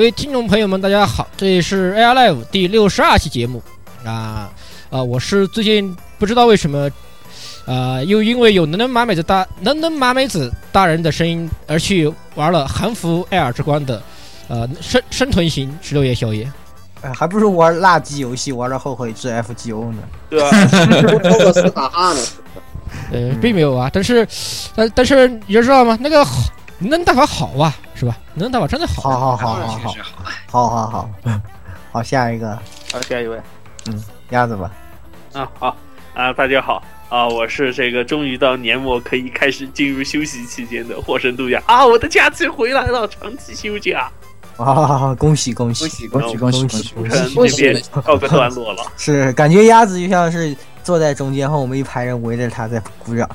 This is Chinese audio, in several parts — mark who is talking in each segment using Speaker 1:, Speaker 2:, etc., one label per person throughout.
Speaker 1: 各位听众朋友们，大家好，这里是 AI Live 第六十二期节目啊啊！我是最近不知道为什么啊，又因为有能能马美子大能能马美子大人的声音而去玩了韩服 Air 之光的呃生生存型十六夜宵夜。
Speaker 2: 哎，还不如玩垃圾游戏，玩到后悔至 FGO 呢。
Speaker 3: 对啊。
Speaker 1: 呃，并没有啊，但是，但但是你知道吗？那个能大法好啊，是吧？能大法真的好。
Speaker 2: 好好好好好，好好好，好下一个，
Speaker 3: 好下一位，
Speaker 2: 嗯，鸭子吧。
Speaker 4: 啊好啊，大家好啊，我是这个终于到年末可以开始进入休息期间的获胜度假啊，我的假期回来了，长期休假。
Speaker 2: 啊！恭喜恭喜
Speaker 3: 恭
Speaker 2: 喜恭喜恭
Speaker 4: 喜！恭喜！这边告个段落了。
Speaker 2: 是感觉鸭子就像是坐在中间，后我们一排人围着他在鼓掌。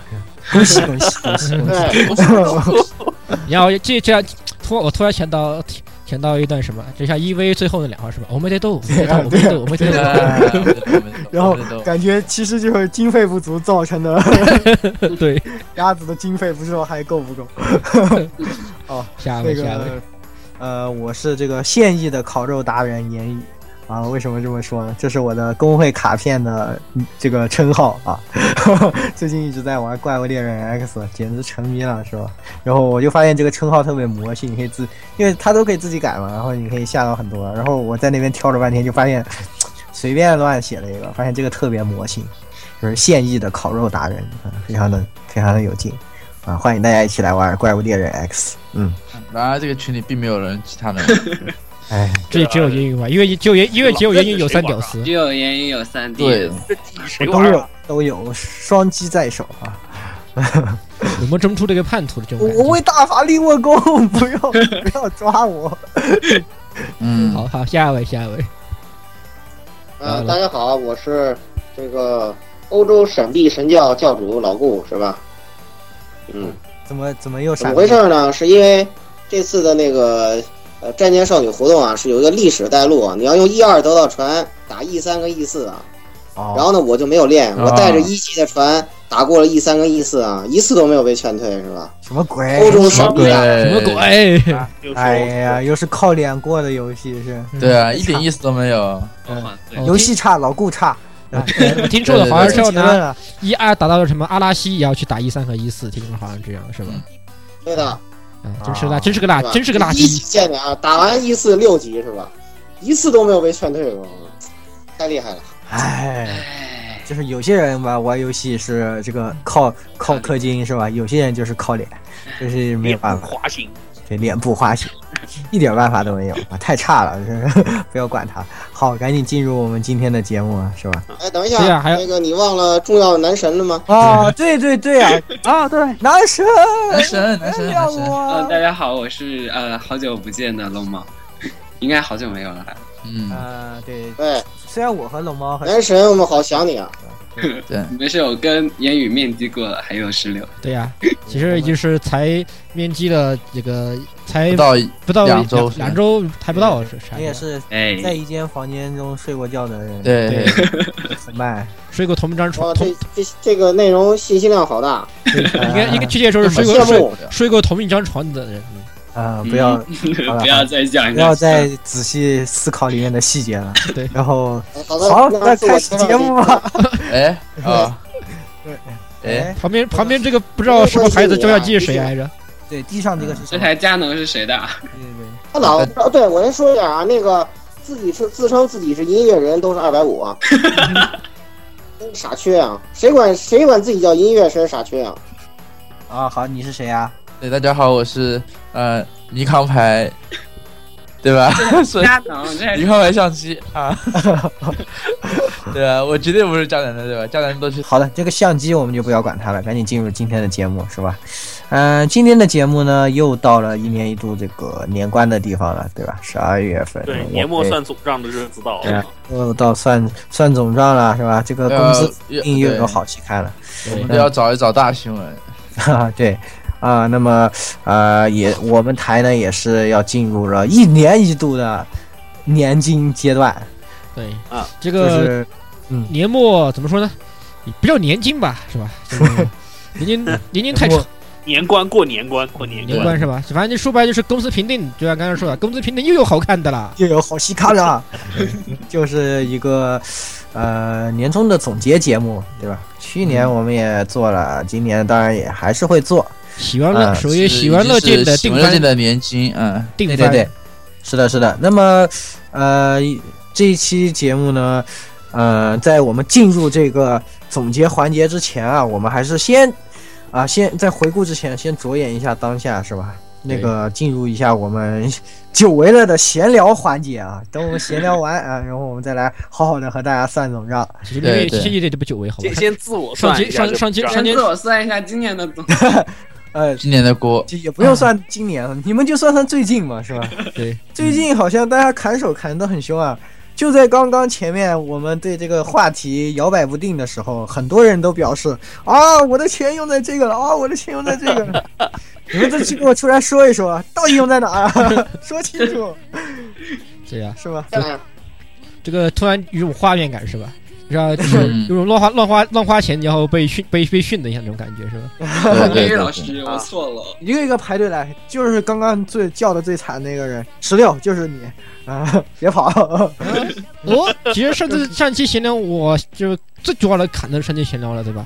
Speaker 2: 恭喜恭喜恭喜恭喜！
Speaker 1: 然后 这这样突我突然想到想到一段什么，就像 EV 最后那两话是吧？我们得斗，我们得斗，我们得斗。
Speaker 2: 然后感觉其实就是经费不足造成的。
Speaker 1: 对，
Speaker 2: 鸭子的经费不知道还够不够。哦，
Speaker 1: 下位下位。
Speaker 2: 呃，我是这个现役的烤肉达人言语啊。为什么这么说呢？这是我的工会卡片的这个称号啊。最近一直在玩怪物猎人 X，简直沉迷了，是吧？然后我就发现这个称号特别魔性，你可以自，因为它都可以自己改嘛，然后你可以下到很多。然后我在那边挑了半天，就发现 随便乱写了一个，发现这个特别魔性，就是现役的烤肉达人，非常的非常的有劲啊！欢迎大家一起来玩怪物猎人 X，嗯。
Speaker 5: 然而这个群里并没有人其他人，
Speaker 2: 哎，
Speaker 1: 这里只有言语吧？因为只有言，因为只有言语有三屌丝，
Speaker 6: 只有言语有三 D，
Speaker 5: 对，
Speaker 2: 都有都有双击在手啊！
Speaker 1: 怎么争出这个叛徒的这种？
Speaker 2: 我为大法立过功，不要不要抓我！
Speaker 5: 嗯，
Speaker 1: 好好，下一位，下一位。
Speaker 3: 呃，大家好，我是这个欧洲闪避神教教主老顾，是吧？嗯。
Speaker 2: 怎么怎么又闪
Speaker 3: 怎么回事呢？是因为这次的那个呃战舰少女活动啊，是有一个历史带路啊，你要用 E 二得到船打 E 三跟 E 四啊。然后呢，我就没有练，我带着一级的船打过了 E 三跟 E 四啊，一次都没有被劝退，是吧？
Speaker 2: 什么鬼？
Speaker 3: 欧洲闪避
Speaker 1: 啊？什么鬼？
Speaker 2: 哎呀，又是靠脸过的游戏是？
Speaker 5: 对啊，一点意思都没有。
Speaker 2: 游戏差，老顾差。
Speaker 1: 我听说的好像是要拿一二打到了什么阿拉西，也要去打一三和一四，听说好像这样是吧？
Speaker 3: 对的，
Speaker 1: 真是垃，真是个垃，真是个垃圾。一
Speaker 3: 线的啊，打完一次六级是吧？一次都没有被劝退过，太厉害了。
Speaker 2: 哎，就是有些人吧，玩游戏是这个靠靠氪金是吧？有些人就是靠脸，就是没有办法。
Speaker 4: 花心。
Speaker 2: 这脸部花型，一点办法都没有啊！太差了，不要管他。好，赶紧进入我们今天的节目啊，是吧？
Speaker 3: 哎，等一下，还有那个你忘了重要男神了吗？
Speaker 2: 啊，对对对啊，啊对，男神，
Speaker 5: 男神，男神，男神。
Speaker 6: 嗯，大家好，我是呃好久不见的龙猫，应该好久没有了。
Speaker 2: 嗯啊，对
Speaker 3: 对，
Speaker 2: 虽然我和龙猫
Speaker 3: 男神，我们好想你啊。
Speaker 5: 对，
Speaker 6: 没事，我跟言语面基过了，还有石榴。
Speaker 1: 对呀，其实就是才面基了这个，才
Speaker 5: 不到
Speaker 1: 不到
Speaker 5: 两周，
Speaker 1: 两周还不到是
Speaker 2: 啥？你也是在一间房间中睡过觉的人，
Speaker 5: 对，
Speaker 2: 很慢，
Speaker 1: 睡过同一张床。
Speaker 3: 这这这个内容信息量好大，
Speaker 1: 应该应该 确切说是睡过睡睡过同一张床的人。
Speaker 2: 啊，不要
Speaker 6: 不要再讲，
Speaker 2: 不要再仔细思考里面的细节了。
Speaker 1: 对，
Speaker 2: 然后
Speaker 3: 好，
Speaker 2: 那开始节目吧。
Speaker 5: 哎啊，
Speaker 2: 对，哎，
Speaker 1: 旁边旁边这个不知道什么牌子照相机是谁来着？
Speaker 2: 对，地上这个是
Speaker 6: 这台佳能是谁的？
Speaker 2: 对对，
Speaker 3: 他老哦，对我先说一下啊，那个自己是自称自己是音乐人，都是二百五啊，傻缺啊！谁管谁管自己叫音乐，谁是傻缺啊？
Speaker 2: 啊，好，你是谁呀？
Speaker 5: 对，大家好，我是呃尼康牌，对吧？
Speaker 6: 佳能，
Speaker 5: 尼康牌相机啊。对啊，我绝对不是佳能的，对吧？佳能都是
Speaker 2: 好的。这个相机我们就不要管它了，赶紧进入今天的节目，是吧？嗯，今天的节目呢，又到了一年一度这个年关的地方了，对吧？十二月份，
Speaker 4: 对，年末算总账的日子到了，
Speaker 2: 又到算算总账了，是吧？这个公司又有好戏看了，
Speaker 5: 我们都要找一找大新闻。
Speaker 2: 哈，对。啊，那么，呃，也我们台呢也是要进入了一年一度的年金阶段。
Speaker 1: 对啊，这个嗯，年末怎么说呢？不叫年金吧，是吧？年金年金太长，
Speaker 4: 年关过年关过年
Speaker 1: 年关是吧？反正就说白就是公司评定，就像刚刚说的，公司评定又有好看的啦，
Speaker 2: 又有好戏看了 就是一个呃年终的总结节目，对吧？去年我们也做了，今年当然也还是会做。
Speaker 1: 喜欢乐属于喜欢乐界的定
Speaker 5: 番的年金，嗯，
Speaker 1: 定
Speaker 2: 番，对对对，是的，是的。那么呃这一期节目呢，呃，在我们进入这个总结环节之前啊，我们还是先。啊，先在回顾之前，先着眼一下当下，是吧？那个进入一下我们久违了的闲聊环节啊。等我们闲聊完啊，然后我们再来好好的和大家算总账。
Speaker 1: 对对，这这不久违，好吧？
Speaker 4: 先先自我算
Speaker 1: 一下，上上
Speaker 6: 上先自我算一下今年的总。
Speaker 2: 呃，
Speaker 5: 今年的锅
Speaker 2: 也不用算今年了，你们就算算最近嘛，是吧？
Speaker 1: 对，
Speaker 2: 最近好像大家砍手砍得很凶啊。就在刚刚前面，我们对这个话题摇摆不定的时候，很多人都表示啊，我的钱用在这个了啊，我的钱用在这个了。你们这去给我出来说一说，到底用在哪儿？说清楚。
Speaker 1: 对呀
Speaker 2: 是吧？
Speaker 1: 这个突然有种画面感，是吧？知道就是有种乱花乱花乱花钱，然后被训被被训的一下那种感觉，是
Speaker 6: 吧？对老师，我错了。
Speaker 2: 一个一个排队来，就是刚刚最叫的最惨那个人，十六，就是你。啊！别跑！
Speaker 1: 我 其实上次上期闲聊，我就最主要的砍的是上期闲聊了，对吧？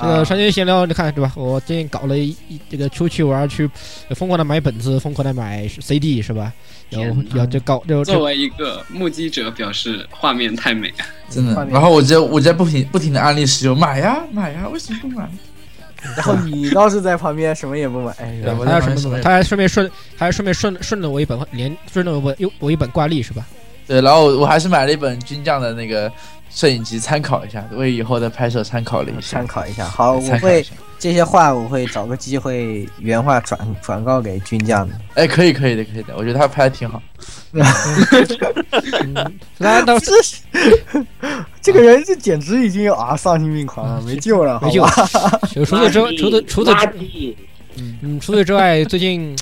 Speaker 1: 这个上期闲聊，你看对吧？我最近搞了一这个出去玩去，疯狂的买本子，疯狂的买 CD，是吧？然后要就搞就
Speaker 6: 作为一个目击者，表示画面太美啊，
Speaker 5: 真的。然后我在我在不停不停的安利室友买呀买呀，为什么不买？
Speaker 2: 然后你倒是在旁边什么也不买，
Speaker 1: 他还什么？他还顺便顺，还顺便顺顺了我一本连顺了我又我一本挂历是吧？
Speaker 5: 对，然后我还是买了一本军将的那个摄影机参考一下，为以后的拍摄参考了一下。
Speaker 2: 参考一下，好，我会这些话我会找个机会原话转转告给军将的。
Speaker 5: 哎，可以可以的可以的，我觉得他拍的挺好。
Speaker 1: 难道是
Speaker 2: 这个人？这简直已经啊丧心病狂了，没救了，
Speaker 1: 没救。除此之除此除此之嗯除此之外，最近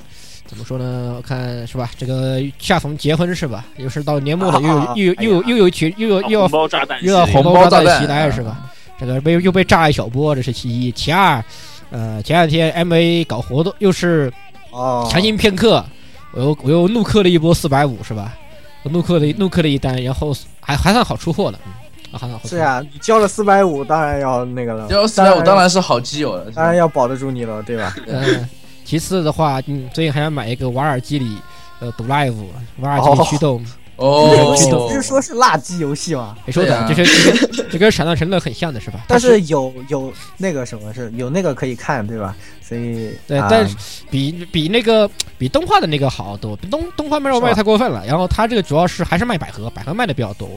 Speaker 1: 怎么说呢？我看是吧？这个夏逢结婚是吧？又是到年末了，又有又有又有又有群又有又要又要红包炸弹袭来是吧？这个被又被炸一小波，这是其一。其二，呃，前两天 M A 搞活动，又是强行骗客。我又我又怒氪了一波四百五是吧？我怒氪了怒氪了一单，然后还还算好出货了，啊，还算好。
Speaker 2: 是呀，你交了四百五，当然要那个了。
Speaker 5: 交四百五当然是好基友了，
Speaker 2: 当然要保得住你了，对吧？
Speaker 1: 嗯。其次的话，嗯，最近还想买一个瓦尔基里，呃，赌 live，瓦尔基里驱动。
Speaker 5: 哦，
Speaker 2: 不是说是垃圾游戏吗？
Speaker 1: 没说的，就是就跟闪亮神乐很像的是吧？
Speaker 2: 但是有有那个什么是有那个可以看对吧？所以
Speaker 1: 对，但是比比那个比动画的那个好多，动动画卖肉卖太过分了。然后它这个主要是还是卖百合，百合卖的比较多。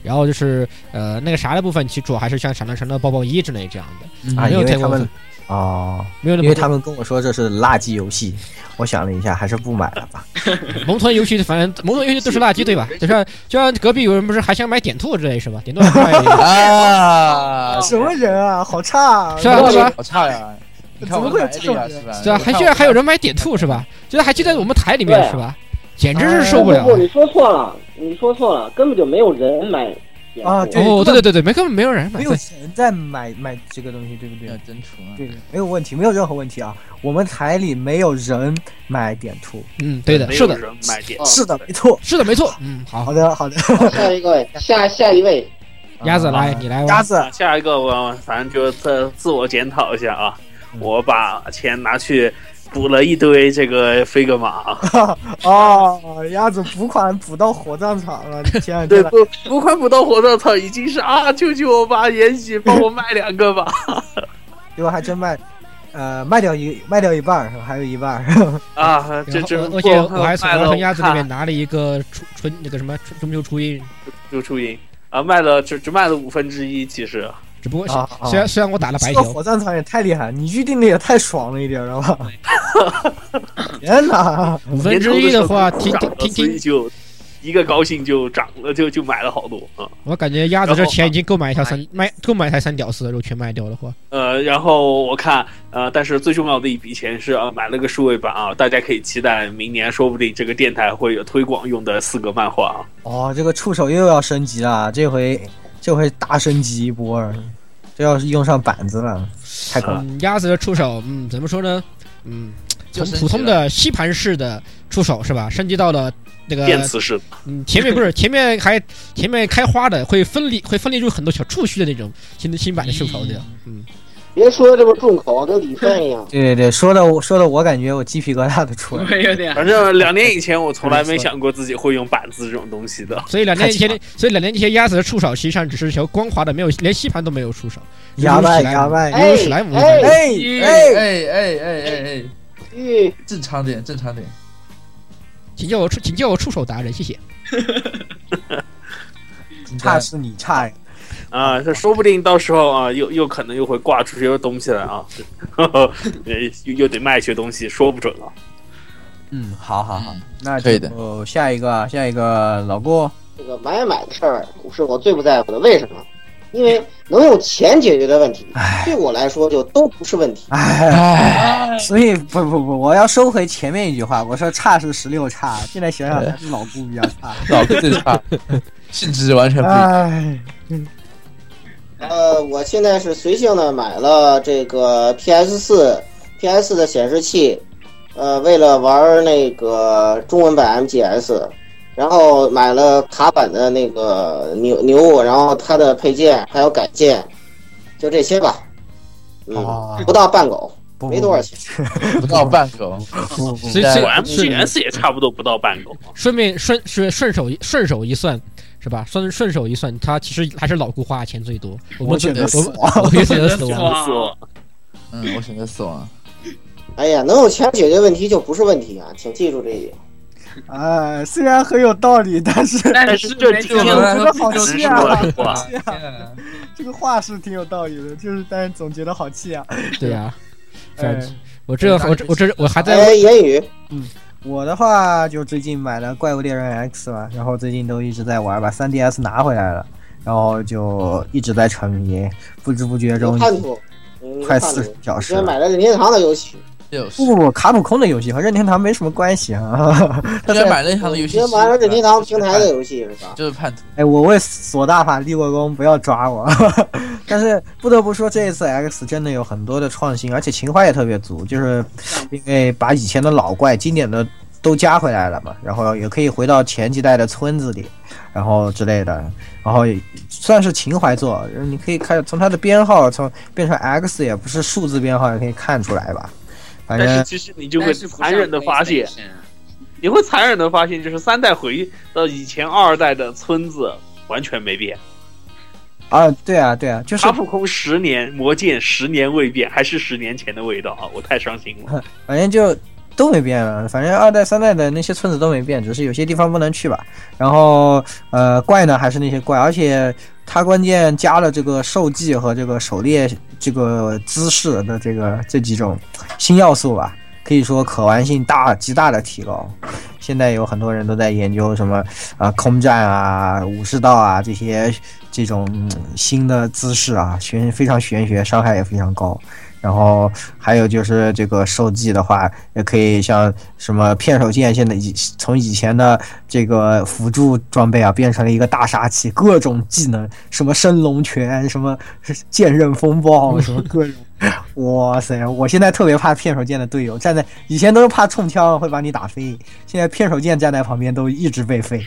Speaker 1: 然后就是呃那个啥的部分，其实主要还是像闪亮神乐、抱抱一之类这样的，没有太过分。
Speaker 2: 哦，
Speaker 1: 没有，
Speaker 2: 因为他们跟我说这是垃圾游戏，我想了一下，还是不买了吧。
Speaker 1: 萌豚游戏反正萌豚游戏都是垃圾，对吧？就 像就像隔壁有人不是还想买点兔之类是吧？点兔
Speaker 5: 啊，
Speaker 2: 什么人啊，好差，啊
Speaker 1: 是吧？
Speaker 5: 好差呀！
Speaker 2: 怎么会这样？
Speaker 1: 是吧？还居然还有人买点兔是吧？居然还记在我们台里面是吧？简直是受不了！
Speaker 3: 不，你说错了，你说错了，根本就没有人买。
Speaker 2: 啊，
Speaker 1: 哦，对对对对，没根本没有人买，
Speaker 2: 没有人在买买这个东西，对不对？
Speaker 5: 真图啊，
Speaker 2: 对，没有问题，没有任何问题啊。我们台里没有人买点图，
Speaker 1: 嗯，对的，是的，
Speaker 4: 买点，
Speaker 2: 是的，没错，
Speaker 1: 是的，没错，嗯，好，
Speaker 2: 好的，好的。
Speaker 3: 下一个，下下一位，
Speaker 1: 鸭子来，你来，
Speaker 2: 鸭子，
Speaker 4: 下一个我反正就自自我检讨一下啊，我把钱拿去。补了一堆这个飞格玛
Speaker 2: 哦，鸭子补款补到火葬场了，天
Speaker 4: 对补补款补到火葬场已经是啊！求求我吧，延禧帮我卖两个吧。
Speaker 2: 结果还真卖，呃，卖掉一卖掉一半，还有一半
Speaker 4: 啊！这这
Speaker 1: 而且我还从从鸭子那边拿了一个春春那个什么中秋初音，
Speaker 4: 就初音啊，卖了只只卖了五分之一，其实。
Speaker 1: 只不过虽然虽然我打了白条，
Speaker 2: 火葬场也太厉害，你预定的也太爽了一点，知道吧？天哪，
Speaker 1: 五分之一的话，听听听
Speaker 4: 就一个高兴就涨了，就就买了好多啊！
Speaker 1: 我感觉鸭子这钱已经够买一条三卖够买一台三屌丝的，如果全卖掉的话。
Speaker 4: 呃，然后我看呃，但是最重要的一笔钱是啊，买了个数位版啊，大家可以期待明年说不定这个电台会有推广用的四个漫画啊。
Speaker 2: 哦，这个触手又要升级了，这回。这回大升级一波，这要是用上板子了，太可怕。
Speaker 1: 鸭子的触手，嗯，怎么说呢？嗯，从普通的吸盘式的触手是吧，升级到了那个
Speaker 4: 电磁式，
Speaker 1: 嗯，前面不是前面还前面开花的，会分离会分离出很多小触须的那种新新版的触手的，嗯，
Speaker 3: 别说的这么重口，跟李帆一样。
Speaker 2: 对对对，说的我说的我感觉我鸡皮疙瘩都出来了。
Speaker 6: 我有点
Speaker 4: 反正两年以前我从来没想过自己会用板子这种东西的。
Speaker 1: 所以两年以前的，所以两年以前鸭子的触手实际上只是条光滑的，没有连吸盘都没有触手，
Speaker 2: 牙拜
Speaker 1: 史莱姆
Speaker 2: 牙拜，
Speaker 1: 犹如史莱姆。
Speaker 2: 哎
Speaker 5: 哎
Speaker 2: 哎，
Speaker 5: 哎哎哎哎哎，正常点，正常点。
Speaker 1: 请叫我触，请叫我触手达人，谢谢。
Speaker 2: 差是你差呀。
Speaker 4: 啊，这说不定到时候啊，又又可能又会挂出些东西来啊，呃又又得卖些东西，说不准了。
Speaker 2: 嗯，好好好
Speaker 5: 嗯，
Speaker 2: 那
Speaker 5: 可以的
Speaker 2: 就下一个下一个老顾，
Speaker 3: 这个买买的事儿是我最不在乎的，为什么？因为能用钱解决的问题，对我来说就都不是问题。
Speaker 2: 哎，
Speaker 5: 哎，
Speaker 2: 所以不不不，我要收回前面一句话，我说差是十六差，现在想想还是老顾比较差。
Speaker 5: 老顾最差，性质完全不一样。
Speaker 2: 哎，
Speaker 3: 呃，我现在是随性的买了这个 PS 四 PS 的显示器，呃，为了玩那个中文版 MGS，然后买了卡版的那个牛牛，然后它的配件还有改件，就这些吧。嗯，
Speaker 2: 哦。
Speaker 3: 不到半狗，
Speaker 2: 不
Speaker 3: 没多少钱。
Speaker 5: 不。到半狗，
Speaker 2: 不不
Speaker 1: 所以
Speaker 5: 对
Speaker 4: 我
Speaker 1: 所以
Speaker 4: MGS 也差不多不到半狗，
Speaker 1: 顺便顺顺顺手一顺手一算，是吧？顺顺手一算，他其实还是老顾花钱最多。我们
Speaker 2: 选择死
Speaker 1: 我
Speaker 2: 亡
Speaker 1: 我选择死亡。
Speaker 5: 嗯，我选择死亡。
Speaker 3: 哎呀，能有钱解决问题就不是问题啊，请记住这一点。
Speaker 2: 哎，虽然很有道理，但是
Speaker 6: 但
Speaker 4: 是这几天
Speaker 6: 没有
Speaker 2: 我觉得好气啊！这个话是挺有道理的，就是但是总觉得好气啊。
Speaker 1: 对呀、
Speaker 2: 哎
Speaker 1: 我这我这我这我还在
Speaker 3: 哎，言语，
Speaker 2: 我的话就最近买了《怪物猎人 X》嘛，然后最近都一直在玩，把 3DS 拿回来了，然后就一直在沉迷，不知不觉中
Speaker 3: 叛徒，嗯
Speaker 2: 快
Speaker 3: 有叛徒
Speaker 2: 40小时
Speaker 3: 买了任天堂的游戏，
Speaker 2: 不不不，卡普空的游戏和任天堂没什么关系啊。
Speaker 5: 他在买任天堂的游戏
Speaker 3: 之前玩了任天堂平台的游戏是吧？
Speaker 5: 就是叛徒。
Speaker 2: 哎，我为索大法立过功，不要抓我。但是不得不说，这一次 X 真的有很多的创新，而且情怀也特别足，就是因为把以前的老怪、经典的都加回来了嘛，然后也可以回到前几代的村子里，然后之类的，然后也算是情怀作。你可以看从它的编号从变成 X，也不是数字编号，也可以看出来吧。反正
Speaker 4: 但是其实你就会残忍的发现你会残忍的发现，就是三代回到以前二代的村子完全没变，
Speaker 2: 啊，对啊，对啊，就是
Speaker 4: 卡普空十年，魔剑十年未变，还是十年前的味道啊！我太伤心了。
Speaker 2: 反正就都没变了，反正二代、三代的那些村子都没变，只是有些地方不能去吧。然后呃，怪呢还是那些怪，而且它关键加了这个兽技和这个狩猎这个姿势的这个这几种新要素吧，可以说可玩性大极大的提高。现在有很多人都在研究什么啊、空战啊、武士道啊这些这种、新的姿势啊，玄非常玄学，伤害也非常高。然后还有就是这个兽技的话，也可以像什么片手剑，现在以从以前的这个辅助装备啊，变成了一个大杀器，各种技能，什么升龙拳，什么剑刃风暴，什么各种。哇塞！我现在特别怕片手剑的队友，站在以前都是怕冲枪会把你打飞，现在片手剑站在旁边都一直被飞。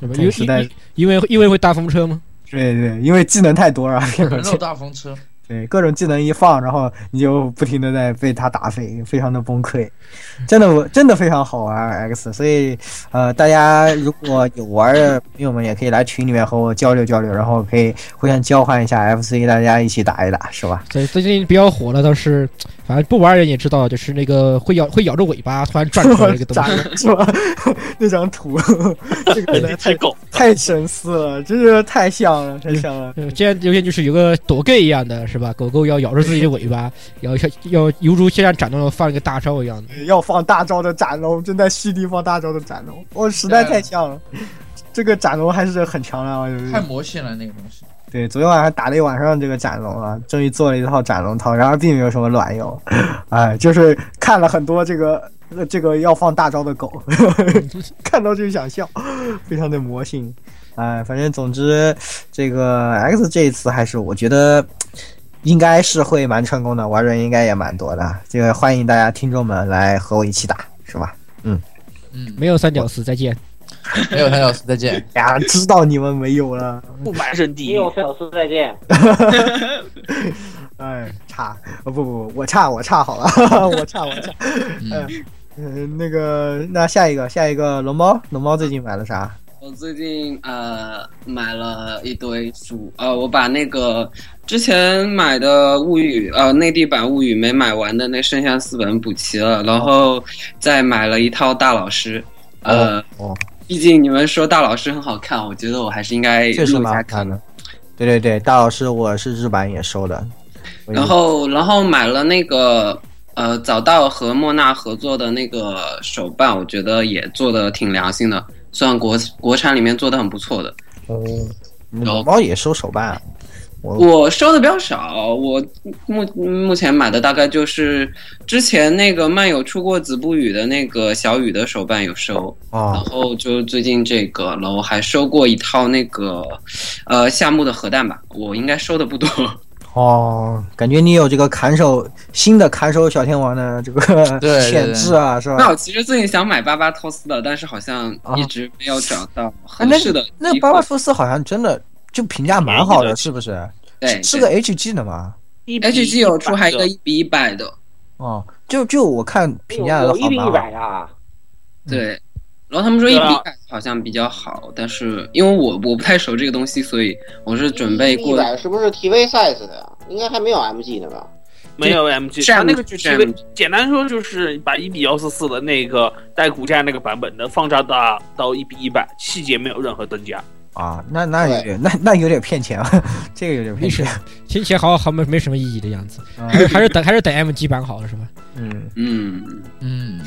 Speaker 1: 因为
Speaker 2: 这个时代
Speaker 1: 因为因为会大风车吗？
Speaker 2: 对对，因为技能太多了，片手
Speaker 5: 人肉
Speaker 2: 剑
Speaker 5: 大风车，
Speaker 2: 对，各种技能一放，然后你就不停的在被他打飞，非常的崩溃，真的真的非常好玩 X，所以呃，大家如果有玩的朋友们也可以来群里面和我交流交流，然后可以互相交换一下 FC，大家一起打一打，是吧？
Speaker 1: 对，最近比较火的倒是，反正不玩人也知道，就是那个会咬会咬着尾巴突然转出来那个东西。
Speaker 2: 是吧？那张图，这个太
Speaker 4: 太狗，
Speaker 2: 太神似了，真是太像了，太像了。
Speaker 1: 呃，这样有点就是有个躲 gay 一样的，是吧？狗狗要咬着自己的尾巴，要要要犹如就像斩龙放一个大招一样的。
Speaker 2: 要放大招的斩龙，正在蓄力放大招的斩龙，我、实在太像了。这个斩龙还是很强的，
Speaker 5: 太魔性了那个东西。
Speaker 2: 对，昨天晚上打了一晚上这个斩龙啊，终于做了一套斩龙套，然而并没有什么卵用，哎，就是看了很多这个呃这个要放大招的狗，看到就想笑，非常的魔性，哎，反正总之这个 X 这一次还是我觉得应该是会蛮成功的，玩人应该也蛮多的。这个欢迎大家听众们来和我一起打，是吧？
Speaker 5: 嗯嗯，
Speaker 1: 没有三角四，再见。
Speaker 5: 没有三角四，再见。
Speaker 2: 呀，知道你们没有了。
Speaker 4: 不满身第一。
Speaker 3: 没有三角四，再见。
Speaker 2: 哎，差，不不不，我差我差好了，我 差我差。嗯嗯，那个，那下一个下一个龙猫，龙猫最近买了啥？
Speaker 6: 我最近呃买了一堆书，呃，我把那个之前买的物语呃内地版物语没买完的那剩下四本补齐了，然后再买了一套大老师，呃，
Speaker 2: 哦，
Speaker 6: 毕竟你们说大老师很好看，我觉得我还是应该
Speaker 2: 确实
Speaker 6: 录一下
Speaker 2: 蛮好看的。对对对，大老师我是日版也收的。
Speaker 6: 然后，然后买了那个呃早稻和莫娜合作的那个手办，我觉得也做的挺良心的，算国国产里面做的很不错的。
Speaker 2: 哦，老猫也收手办啊。我
Speaker 6: 我收的比较少，我目目前买的大概就是之前那个漫友出过子不语的那个小雨的手办有收，然
Speaker 2: 哦
Speaker 6: 后就最近这个，然后还收过一套那个呃夏目的核弹吧，我应该收的不多。
Speaker 2: 哦，感觉你有这个砍手新的砍手小天王的这个潜质啊，是吧？
Speaker 6: 那我其实最近想买巴巴托斯的，但是好像一直没有找到合适的
Speaker 2: 那巴巴托斯好像真的就评价蛮好的，是不是？
Speaker 6: 对
Speaker 2: 是个 HG 的吗
Speaker 6: ？HG 有出还有一个一比一百的，
Speaker 2: 哦，就就我看评价的好
Speaker 3: 有一比一百啊。
Speaker 6: 对。然后他们说一比一百好像比较好，但是因为我我不太熟这个东西，所以我是准备
Speaker 3: 一
Speaker 6: 过
Speaker 3: 百是不是 TV size 的呀？应该还没有 MG 的吧？
Speaker 4: 没有 MG，
Speaker 6: 是
Speaker 4: 它那个就简单说就是把一比幺四四的那个带骨架那个版本的放大到到一比一百，细节没有任何增加。
Speaker 2: 啊，那那有点那那有点骗钱啊，这个有点骗钱。
Speaker 1: 听起来好好没没什么意义的样子，
Speaker 2: 啊
Speaker 1: 还是还是等还是等 MG 版好了是吧？
Speaker 2: 嗯
Speaker 6: 嗯，
Speaker 5: 嗯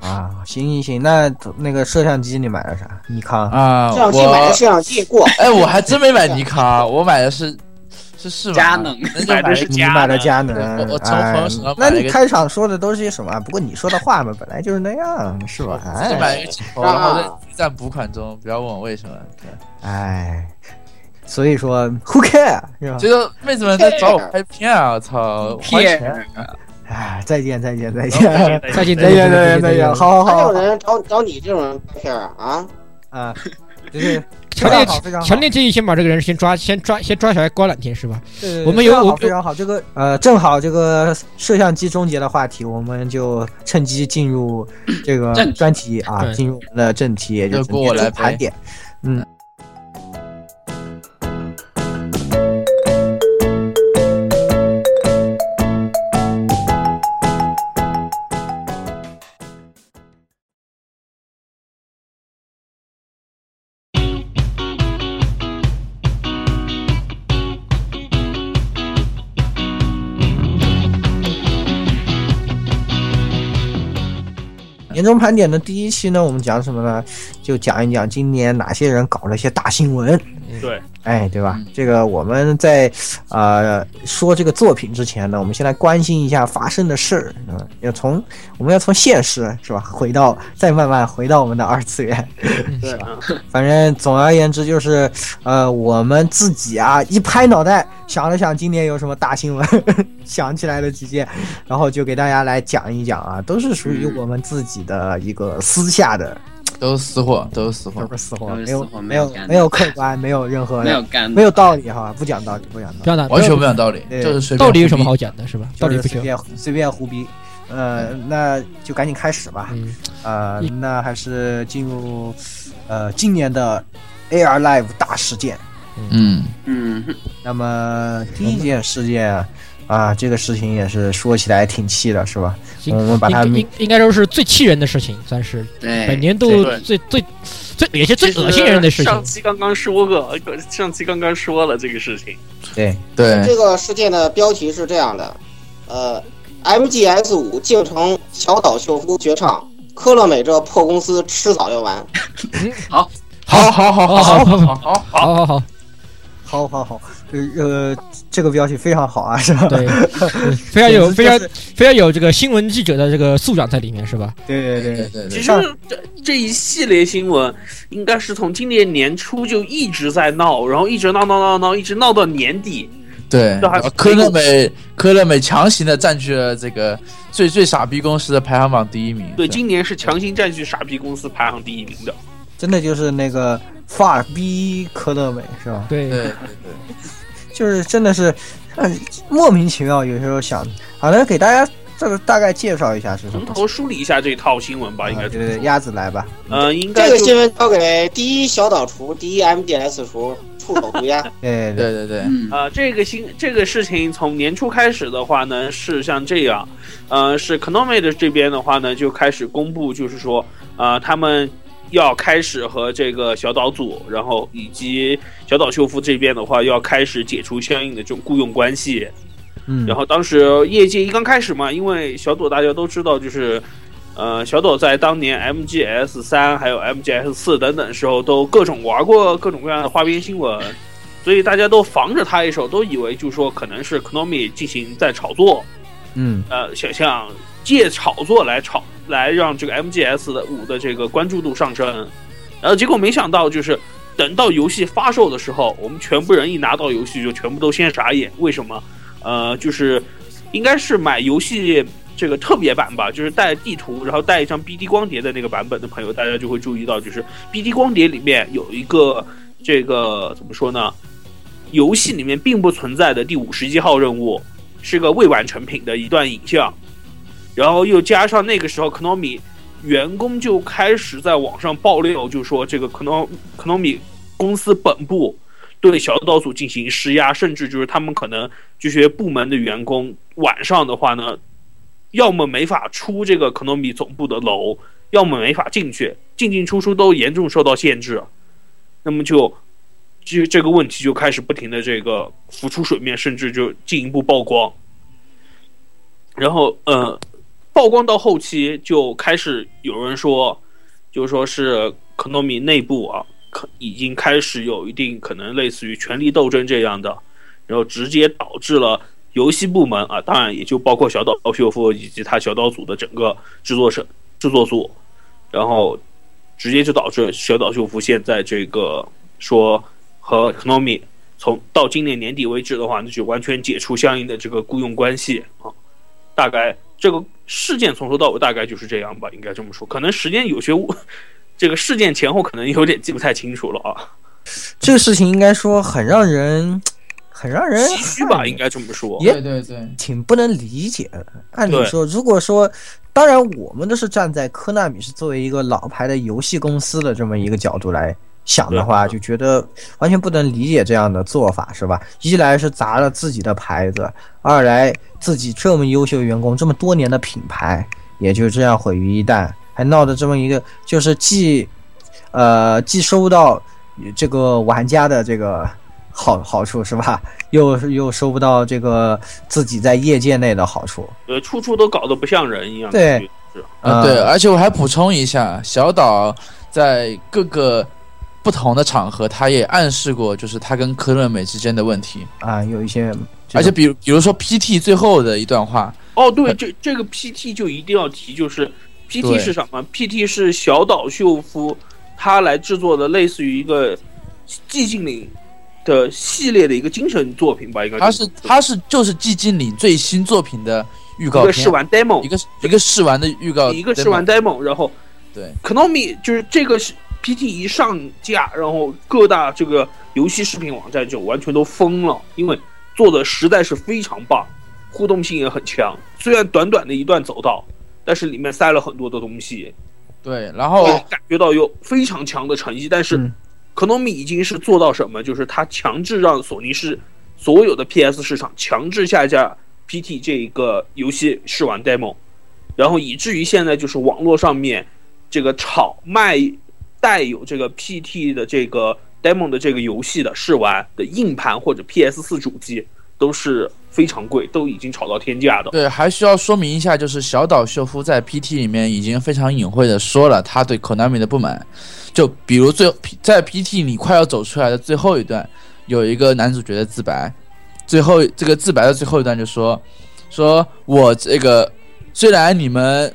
Speaker 2: 啊，行行行，那那个摄像机你买了啥？尼康
Speaker 5: 啊，
Speaker 3: 摄像机买的摄像机过，
Speaker 5: 哎，我还真没买尼康，我买的是是是
Speaker 6: 佳能
Speaker 5: 那就
Speaker 4: 买的是
Speaker 2: 你买的佳能
Speaker 5: 我我，从
Speaker 2: 哎
Speaker 5: 朋友手上
Speaker 2: 那你开场说的都是些什么？不过你说的话嘛，本来就是那样，是吧？
Speaker 5: 自己买了
Speaker 2: 哎
Speaker 5: 一个镜头，然后在在补款中，不要问我为什么。对，
Speaker 2: 哎，所以说 who care 是吧？
Speaker 5: 这个妹子们在找我拍片啊！我操，花
Speaker 6: 骗
Speaker 5: 钱！
Speaker 2: 哎，再见再见再见
Speaker 1: 再见
Speaker 2: 再见再见再见，好好
Speaker 3: 还有人找找你这种人拍片儿啊？
Speaker 2: 啊，就是
Speaker 1: 强烈
Speaker 2: 好非常
Speaker 1: 强烈建议先把这个人先抓先抓先抓起来关两天是吧？
Speaker 2: 对对对
Speaker 1: 我们有
Speaker 2: 非常好
Speaker 1: 我
Speaker 2: 非常好，这个呃，正好这个摄像机终结的话题，我们就趁机进入这个 专题啊，进入我们的正题，也就是
Speaker 5: 就过我来
Speaker 2: 盘点。嗯，终盘点的第一期呢，我们讲什么呢？就讲一讲今年哪些人搞了一些大新闻。
Speaker 4: 对，
Speaker 2: 哎，对吧？
Speaker 5: 嗯？
Speaker 2: 这个我们在呃说这个作品之前呢，我们先来关心一下发生的事儿嗯，要从我们要从现实是吧，回到再慢慢回到我们的二次元。
Speaker 4: 是吧？
Speaker 2: 反正总而言之就是，呃，我们自己啊一拍脑袋想了想今年有什么大新闻，想起来了几件，然后就给大家来讲一讲啊，都是属于我们自己的一个私下的，
Speaker 5: 都是私货，都是私货
Speaker 2: 都。是私货，没有没
Speaker 6: 没有
Speaker 2: 没有客观，没有任何
Speaker 6: 没有干
Speaker 2: 没有道理哈，不讲道理，不讲道理
Speaker 5: 完全不讲道理，
Speaker 2: 对
Speaker 5: 就是随便
Speaker 1: 道理有什么好讲的是吧？道理不行。
Speaker 2: 就是随便随便胡逼，呃，那就赶紧开始吧。
Speaker 1: 嗯，
Speaker 2: 呃，那还是进入呃今年的 AR Live 大事件。
Speaker 5: 嗯，
Speaker 6: 嗯，
Speaker 2: 那么第一件事件啊，这个事情也是说起来挺气的，是吧？
Speaker 1: 行
Speaker 2: 我们把它
Speaker 1: 应应应该说是最气人的事情，算是
Speaker 6: 对，
Speaker 1: 本年度最最最也是最恶心人的事情
Speaker 4: 上。期刚刚说过，上期刚刚说了这个事情。
Speaker 2: 对，
Speaker 5: 对，
Speaker 3: 这个事件的标题是这样的，呃，MGS 五竟成小岛秀夫绝唱，科乐美这破公司迟早要完。
Speaker 5: 好，好，好，好，好，好，好，好，
Speaker 1: 好好好，
Speaker 2: 好好好，呃呃，这个标题非常好啊，是吧？
Speaker 1: 对，嗯 非常有非常非常有这个新闻记者的这个素养在里面，是吧？
Speaker 2: 对对对，
Speaker 5: 对对对，
Speaker 4: 其实这这一系列新闻应该是从今年年初就一直在闹，然后一直闹闹闹闹，一直闹到年底，
Speaker 5: 对，科乐美科乐美强行的占据了这个最最傻逼公司的排行榜第一名。
Speaker 4: 对，今年是强行占据傻逼公司排行第一名的。
Speaker 2: 真的就是那个发逼科乐美是吧？
Speaker 1: 对
Speaker 5: 对对，
Speaker 2: 就是真的是，嗯，莫名其妙。有时候想，好的，给大家这个大概介绍一下是什么。
Speaker 4: 从头梳理一下这套新闻吧，应该。
Speaker 2: 对对，鸭子来吧。
Speaker 4: 呃，应该
Speaker 3: 这个新闻交给第一小岛厨，第一 MDS 厨，出口涂鸦。
Speaker 2: 对
Speaker 5: 对对对。
Speaker 4: 呃，这个新这个事情从年初开始的话呢，是像这样，呃，是 Konami 的这边的话呢，就开始公布，就是说，呃，他们。要开始和这个小岛组，然后以及小岛秀夫这边的话，要开始解除相应的这种雇佣关系。
Speaker 2: 嗯，
Speaker 4: 然后当时业界一刚开始嘛，因为小朵大家都知道，就是呃，小朵在当年 MGS 三还有 MGS 四等等时候都各种玩过各种各样的花边新闻，所以大家都防着他一手，都以为就是说可能是 Konami 进行在炒作。
Speaker 2: 嗯，
Speaker 4: 呃，想象借炒作来炒。来让这个 MGS 的五的这个关注度上升，然后结果没想到就是等到游戏发售的时候，我们全部人一拿到游戏就全部都先傻眼。为什么？呃，就是应该是买游戏这个特别版吧，就是带地图，然后带一张 BD 光碟的那个版本的朋友，大家就会注意到，就是 BD 光碟里面有一个这个怎么说呢？游戏里面并不存在的第五十一号任务，是个未完成品的一段影像。然后又加上那个时候，Konami 员工就开始在网上爆料，就说这个 Konami Konami 公司本部对小岛组进行施压，甚至就是他们可能这些部门的员工晚上的话呢，要么没法出这个 Konami 总部的楼，要么没法进去，进进出出都严重受到限制。那么就就这个问题就开始不停的这个浮出水面，甚至就进一步曝光。然后，呃。曝光到后期就开始有人说，就说是科诺米内部啊，可已经开始有一定可能类似于权力斗争这样的，然后直接导致了游戏部门啊，当然也就包括小岛秀夫以及他小岛组的整个制作社制作组，然后直接就导致小岛秀夫现在这个说和科诺米从到今年年底为止的话，那就完全解除相应的这个雇佣关系啊，大概这个。事件从头到尾大概就是这样吧，应该这么说。可能时间有些误，这个事件前后可能有点记不太清楚了啊。
Speaker 2: 这个事情应该说很让人，很让人
Speaker 4: 唏嘘吧，应该这么说。
Speaker 5: 对对对，
Speaker 2: 挺不能理解的。按理说，如果说，当然我们都是站在科纳米是作为一个老牌的游戏公司的这么一个角度来。想的话就觉得完全不能理解这样的做法，是吧？一来是砸了自己的牌子，二来自己这么优秀员工，这么多年的品牌也就这样毁于一旦，还闹得这么一个，就是既，呃，既收不到这个玩家的这个好好处，是吧？又又收不到这个自己在业界内的好处，
Speaker 4: 呃，处处都搞得不像人一样。
Speaker 2: 对，
Speaker 5: 啊，对，而且我还补充一下，小岛在各个。不同的场合，他也暗示过，就是他跟科乐美之间的问题
Speaker 2: 啊，有一些，
Speaker 5: 而且比如比如说 PT 最后的一段话，
Speaker 4: 哦，对，这这个 PT 就一定要提，就是 PT 是什么？PT 是小岛秀夫他来制作的，类似于一个寂静岭的系列的一个精神作品吧？应该
Speaker 5: 他是他是就是寂静岭最新作品的预告，
Speaker 4: 一个试玩 demo，
Speaker 5: 一个一个试玩的预告，
Speaker 4: 一个试玩 demo，然后
Speaker 5: 对
Speaker 4: ，Konami 就是这个是。PT 一上架，然后各大这个游戏视频网站就完全都疯了，因为做的实在是非常棒，互动性也很强。虽然短短的一段走道，但是里面塞了很多的东西。
Speaker 5: 对，然后
Speaker 4: 感觉到有非常强的诚意。但是，Konami 已经是做到什么？就是他强制让索尼是所有的 PS 市场强制下架 PT 这一个游戏试玩 demo，然后以至于现在就是网络上面这个炒卖。带有这个 PT 的这个 demo 的这个游戏的试玩的硬盘或者 PS 四主机都是非常贵，都已经炒到天价的。
Speaker 5: 对，还需要说明一下，就是小岛秀夫在 PT 里面已经非常隐晦的说了他对 Konami 的不满，就比如最在 PT 你快要走出来的最后一段，有一个男主角的自白，最后这个自白的最后一段就说，说我这个虽然你们。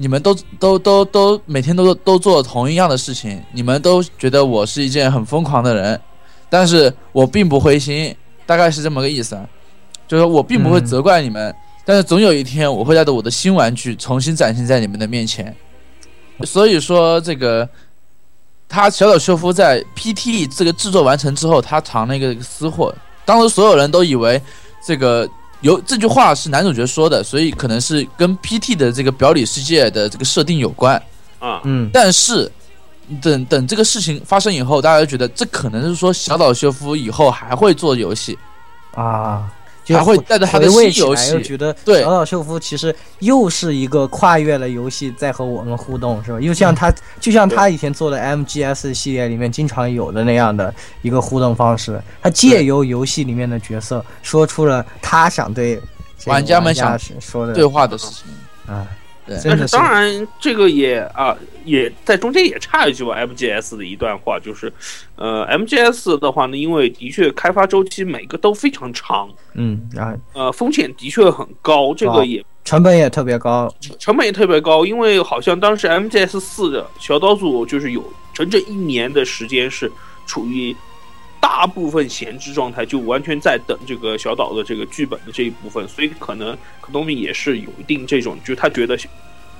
Speaker 5: 你们都都都都每天都都做同一样的事情，你们都觉得我是一件很疯狂的人，但是我并不灰心，大概是这么个意思啊。就是我并不会责怪你们，但是总有一天我会带着我的新玩具重新展现在你们的面前。所以说，这个他小岛秀夫在 PT 这个制作完成之后，他藏了一个私货。当时所有人都以为这个有这句话是男主角说的，所以可能是跟 PT 的这个表里世界的这个设定有关
Speaker 4: 啊。
Speaker 2: 嗯，
Speaker 5: 但是等等这个事情发生以后，大家就觉得这可能是说小岛秀夫以后还会做游戏
Speaker 2: 啊。
Speaker 5: 还会带着他的新游戏，
Speaker 2: 觉得
Speaker 5: 对
Speaker 2: 小岛秀夫其实又是一个跨越了游戏在和我们互动，是吧？又像他，就像他以前做的 MGS 系列里面经常有的那样的一个互动方式，他借由游戏里面的角色说出了他想对
Speaker 5: 玩家们想
Speaker 2: 说的
Speaker 5: 对话的事情
Speaker 2: 啊。
Speaker 4: 但是当然，这个也啊，也在中间也插一句吧。MGS 的一段话就是，呃，MGS 的话呢，因为的确开发周期每个都非常长，
Speaker 2: 嗯，然后
Speaker 4: 呃，风险的确很高，这个也
Speaker 2: 成本也特别高，
Speaker 4: 成本也特别高，因为好像当时 MGS 四的小岛组就是有整整一年的时间是处于。大部分闲置状态就完全在等这个小岛的这个剧本的这一部分，所以可能可东米也是有一定这种，就是他觉得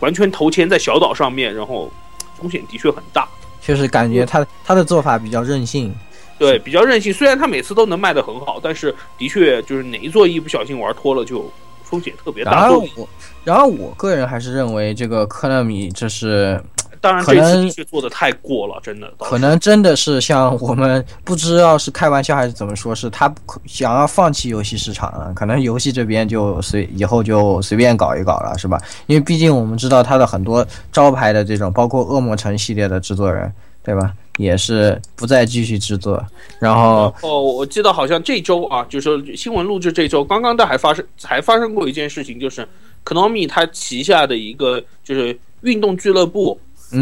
Speaker 4: 完全投钱在小岛上面，然后风险的确很大。
Speaker 2: 确实感觉他他的做法比较任性，
Speaker 4: 对，比较任性。虽然他每次都能卖得很好，但是的确就是哪一座一不小心玩脱了，就风险特别大。
Speaker 2: 然后我，然后我个人还是认为这个科纳米这是。
Speaker 4: 当然，这次的确做的太过了，真的。
Speaker 2: 可能真的是像我们不知道是开玩笑还是怎么说，是他想要放弃游戏市场了。可能游戏这边就随以后就随便搞一搞了，是吧？因为毕竟我们知道他的很多招牌的这种，包括恶魔城系列的制作人，对吧？也是不再继续制作。然后，
Speaker 4: 哦，我记得好像这周啊，就是新闻录制这周，刚刚的还发生还发生过一件事情，就是 Konami 他旗下的一个就是运动俱乐部。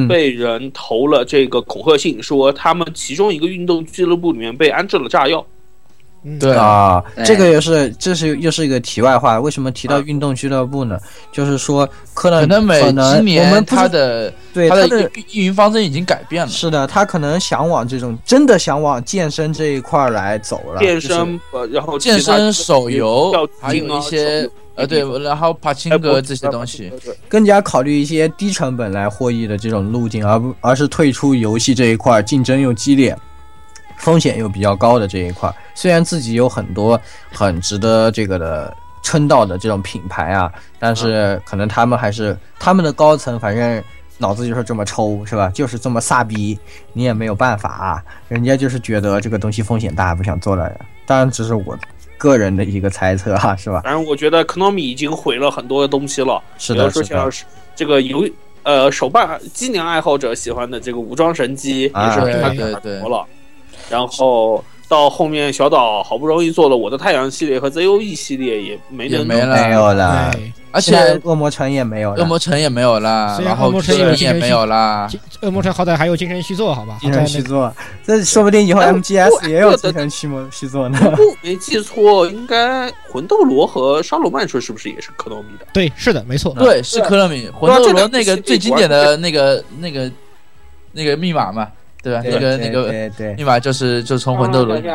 Speaker 4: 被人投了这个恐吓信，说他们其中一个运动俱乐部里面被安置了炸药。
Speaker 5: 对
Speaker 2: 啊，这个也是这是又是一个题外话。为什么提到运动俱乐部呢？就是说，可能
Speaker 5: 可能每
Speaker 2: 今
Speaker 5: 年他的
Speaker 2: 对
Speaker 5: 他的运营方针已经改变了。
Speaker 2: 是的，他可能想往这种真的想往健身这一块来走了。
Speaker 4: 健身，然后
Speaker 5: 健身、手游，还有一些。呃，对，然后帕青格这些东西，
Speaker 2: 更加考虑一些低成本来获益的这种路径，而不而是退出游戏这一块，竞争又激烈，风险又比较高的这一块。虽然自己有很多很值得这个的称道的这种品牌啊，但是可能他们还是他们的高层，反正脑子就是这么抽，是吧？就是这么傻逼，你也没有办法啊。人家就是觉得这个东西风险大，不想做了。当然，只是我。个人的一个猜测哈，是吧？
Speaker 4: 反正我觉得 Konami 已经毁了很多东西了。
Speaker 2: 是的，
Speaker 4: 说像是这个游呃手办机娘爱好者喜欢的这个武装神机也是被他给夺了。然后到后面小岛好不容易做了我的太阳系列和 ZOE 系列也没
Speaker 5: 没
Speaker 2: 没有了。
Speaker 5: 而且
Speaker 2: 恶魔城也没有，
Speaker 5: 恶魔城也没有了，然后
Speaker 1: 恶魔城也
Speaker 5: 没有了。
Speaker 1: 恶魔城好歹还有精神续作，好吧？
Speaker 2: 精神续作，这说不定以后 MGS 也有精神续魔续作呢。
Speaker 4: 没记错，应该魂斗罗和沙罗曼说是不是也是科洛米的？
Speaker 1: 对，是的，没错。
Speaker 5: 对，是科洛米。魂斗罗那个最经典的那个那个那个密码嘛，对吧？那个那个密码就是就从魂斗罗对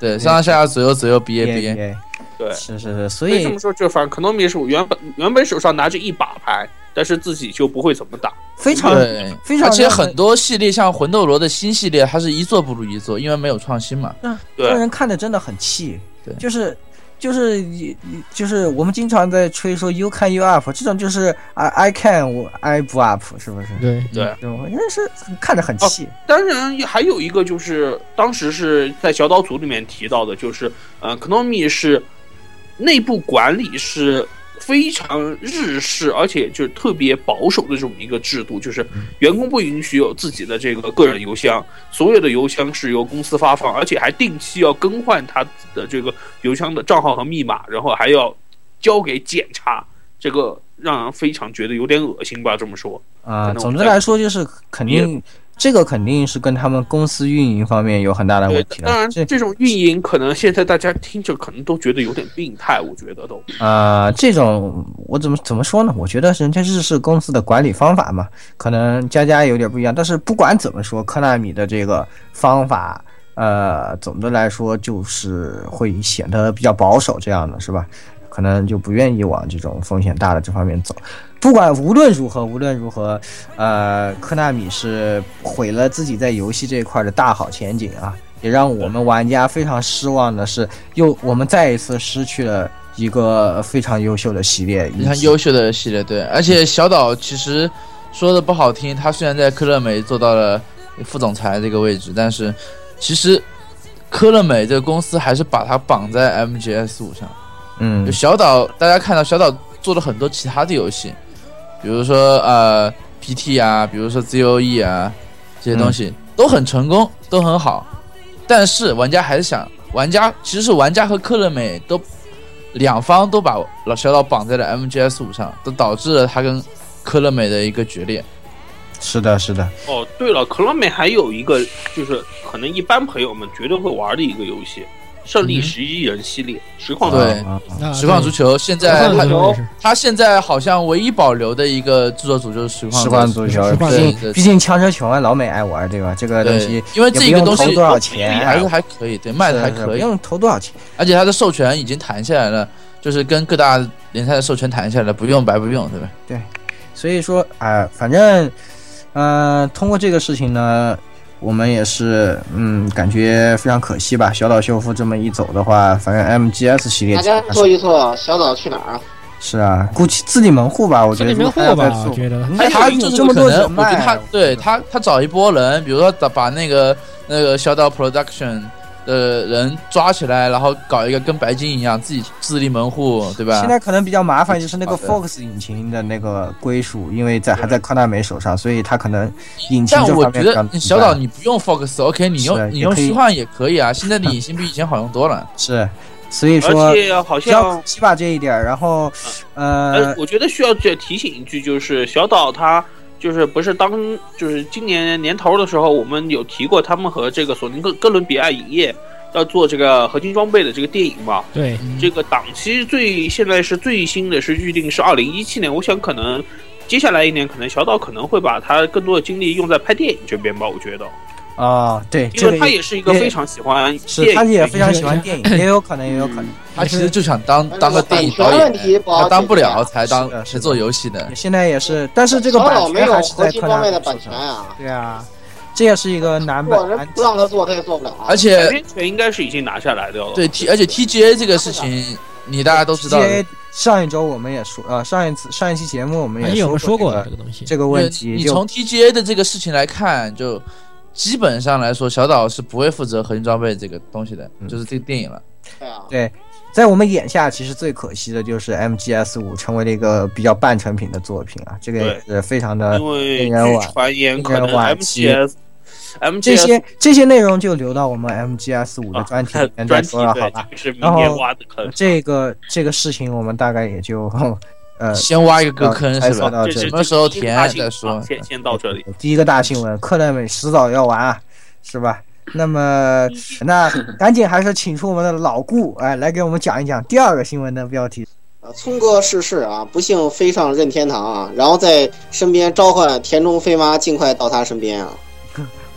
Speaker 5: 上上下下左右左右 B A B A。
Speaker 4: 对，
Speaker 2: 是是是，所以
Speaker 4: 这么说，就反正可能米是原本原本手上拿着一把牌，但是自己就不会怎么打，
Speaker 2: 非常非常。
Speaker 5: 而且很多系列像魂斗罗的新系列，它是一座不如一座，因为没有创新嘛。
Speaker 2: 嗯，让人看的真的很气。
Speaker 5: 对，
Speaker 2: 就是就是就是我们经常在吹说 “you can you up”，这种就是 “I I can 我 I 不 up”，是不是？
Speaker 1: 对
Speaker 4: 对，
Speaker 2: 因为是看着很气。
Speaker 4: 当然，还有一个就是当时是在小岛组里面提到的，就是呃 k n o m i 是。内部管理是非常日式，而且就是特别保守的这种一个制度，就是员工不允许有自己的这个个人邮箱，所有的邮箱是由公司发放，而且还定期要更换他的这个邮箱的账号和密码，然后还要交给检查，这个让人非常觉得有点恶心吧？这么说
Speaker 2: 啊，总之来说就是肯定。这个肯定是跟他们公司运营方面有很大的问题。
Speaker 4: 当然，这种运营可能现在大家听着可能都觉得有点病态，我觉得都。
Speaker 2: 啊，这种我怎么怎么说呢？我觉得人家日式公司的管理方法嘛，可能家家有点不一样。但是不管怎么说，科纳米的这个方法。呃，总的来说就是会显得比较保守，这样的是吧？可能就不愿意往这种风险大的这方面走。不管无论如何，无论如何，呃，科纳米是毁了自己在游戏这一块的大好前景啊，也让我们玩家非常失望的是，又我们再一次失去了一个非常优秀的系列，
Speaker 5: 非常优秀的系列。对，而且小岛其实说的不好听，他虽然在科乐美做到了副总裁这个位置，但是其实科乐美这个公司还是把它绑在 MGS 五上。
Speaker 2: 嗯，
Speaker 5: 就小岛，大家看到小岛做了很多其他的游戏。比如说呃，PT 啊，比如说 ZOE 啊，这些东西都很成功，都很好。但是玩家还是想，玩家其实是玩家和科乐美都两方都把老小岛绑在了 MGS 五上，都导致了他跟科乐美的一个决裂。
Speaker 2: 是的，是的。
Speaker 4: 哦，对了，科乐美还有一个就是可能一般朋友们绝对会玩的一个游戏。胜利十一人系列，实况
Speaker 5: 对，实况足球现在他他现在好像唯一保留的一个制作组就是实况
Speaker 2: 实况足球，毕竟毕竟枪车球啊，老美爱玩对吧？这个东西
Speaker 5: 因为这个东西
Speaker 2: 多少钱
Speaker 5: 还是还可以，对，卖的还可以，
Speaker 2: 不用投多少钱，
Speaker 5: 而且它的授权已经谈下来了，就是跟各大联赛的授权谈下来了，不用白不用，对吧？
Speaker 2: 对，所以说啊，反正嗯，通过这个事情呢。我们也是，嗯，感觉非常可惜吧。小岛秀夫这么一走的话，反正 MGS 系列
Speaker 3: 大家说一说，小岛去哪儿啊？
Speaker 2: 是啊，估计自立门户吧，我觉得。
Speaker 1: 自立门户吧，我觉得。
Speaker 5: 他有这么多人，我觉得他对他，他找一波人，比如说把把那个那个小岛 Production。的人抓起来，然后搞一个跟白金一样自己自立门户，对吧？
Speaker 2: 现在可能比较麻烦，就是那个 Fox 引擎的那个归属，因为在还在康纳美手上，所以他可能引擎
Speaker 5: 但我觉得小岛你不用 Fox，OK，你用你用虚幻也可以啊。现在的引擎比以前好用多了。
Speaker 2: 是，所以说
Speaker 4: 而且好像
Speaker 2: 起码这一点，然后呃，
Speaker 4: 我觉得需要再提醒一句，就是小岛他。就是不是当就是今年年头的时候，我们有提过他们和这个索尼哥哥伦比亚影业要做这个合金装备的这个电影嘛？
Speaker 1: 对，
Speaker 4: 这个档期最现在是最新的是预定是二零一七年，我想可能接下来一年可能小岛可能会把他更多的精力用在拍电影这边吧，我觉得。
Speaker 2: 啊，对，
Speaker 4: 因为他也是一个非常喜欢，
Speaker 2: 是他也非常喜欢电影，也有可能，也有可能，
Speaker 5: 他其实就想当当个电影导演，他当不了才当是做游戏的，
Speaker 2: 现在也是，但是这个版权还是在
Speaker 3: 方面的版权啊，
Speaker 2: 对啊，这也是一个难版，
Speaker 3: 不让他做他也做不了，
Speaker 5: 而且
Speaker 4: 版权应该是已经拿下来的了，
Speaker 5: 对 T，而且 TGA 这个事情你大家都知道
Speaker 2: ，TGA 上一周我们也说，呃，上一次上一期节目我们也
Speaker 1: 说说
Speaker 2: 过
Speaker 1: 这个东西，
Speaker 2: 这个问题，
Speaker 5: 你从 TGA 的这个事情来看就。基本上来说，小岛是不会负责核心装备这个东西的，就是这个电影了。
Speaker 3: 对啊，
Speaker 2: 对，在我们眼下，其实最可惜的就是 MGS 五成为了一个比较半成品的作品啊，这个也是非常的令人惋令人惋惜。这些这些内容就留到我们 MGS 五的专题里面再说了，好吧？然后这个这个事情，我们大概也就。呃，
Speaker 5: 先挖一个坑是吧？什么时候填再说。
Speaker 4: 先先到这里。
Speaker 2: 第一个大新闻，克莱美迟早要完啊，是吧？那么那赶紧还是请出我们的老顾，哎，来给我们讲一讲第二个新闻的标题。
Speaker 3: 呃，聪哥逝世啊，不幸飞上任天堂啊，然后在身边召唤田中飞妈尽快到他身边啊。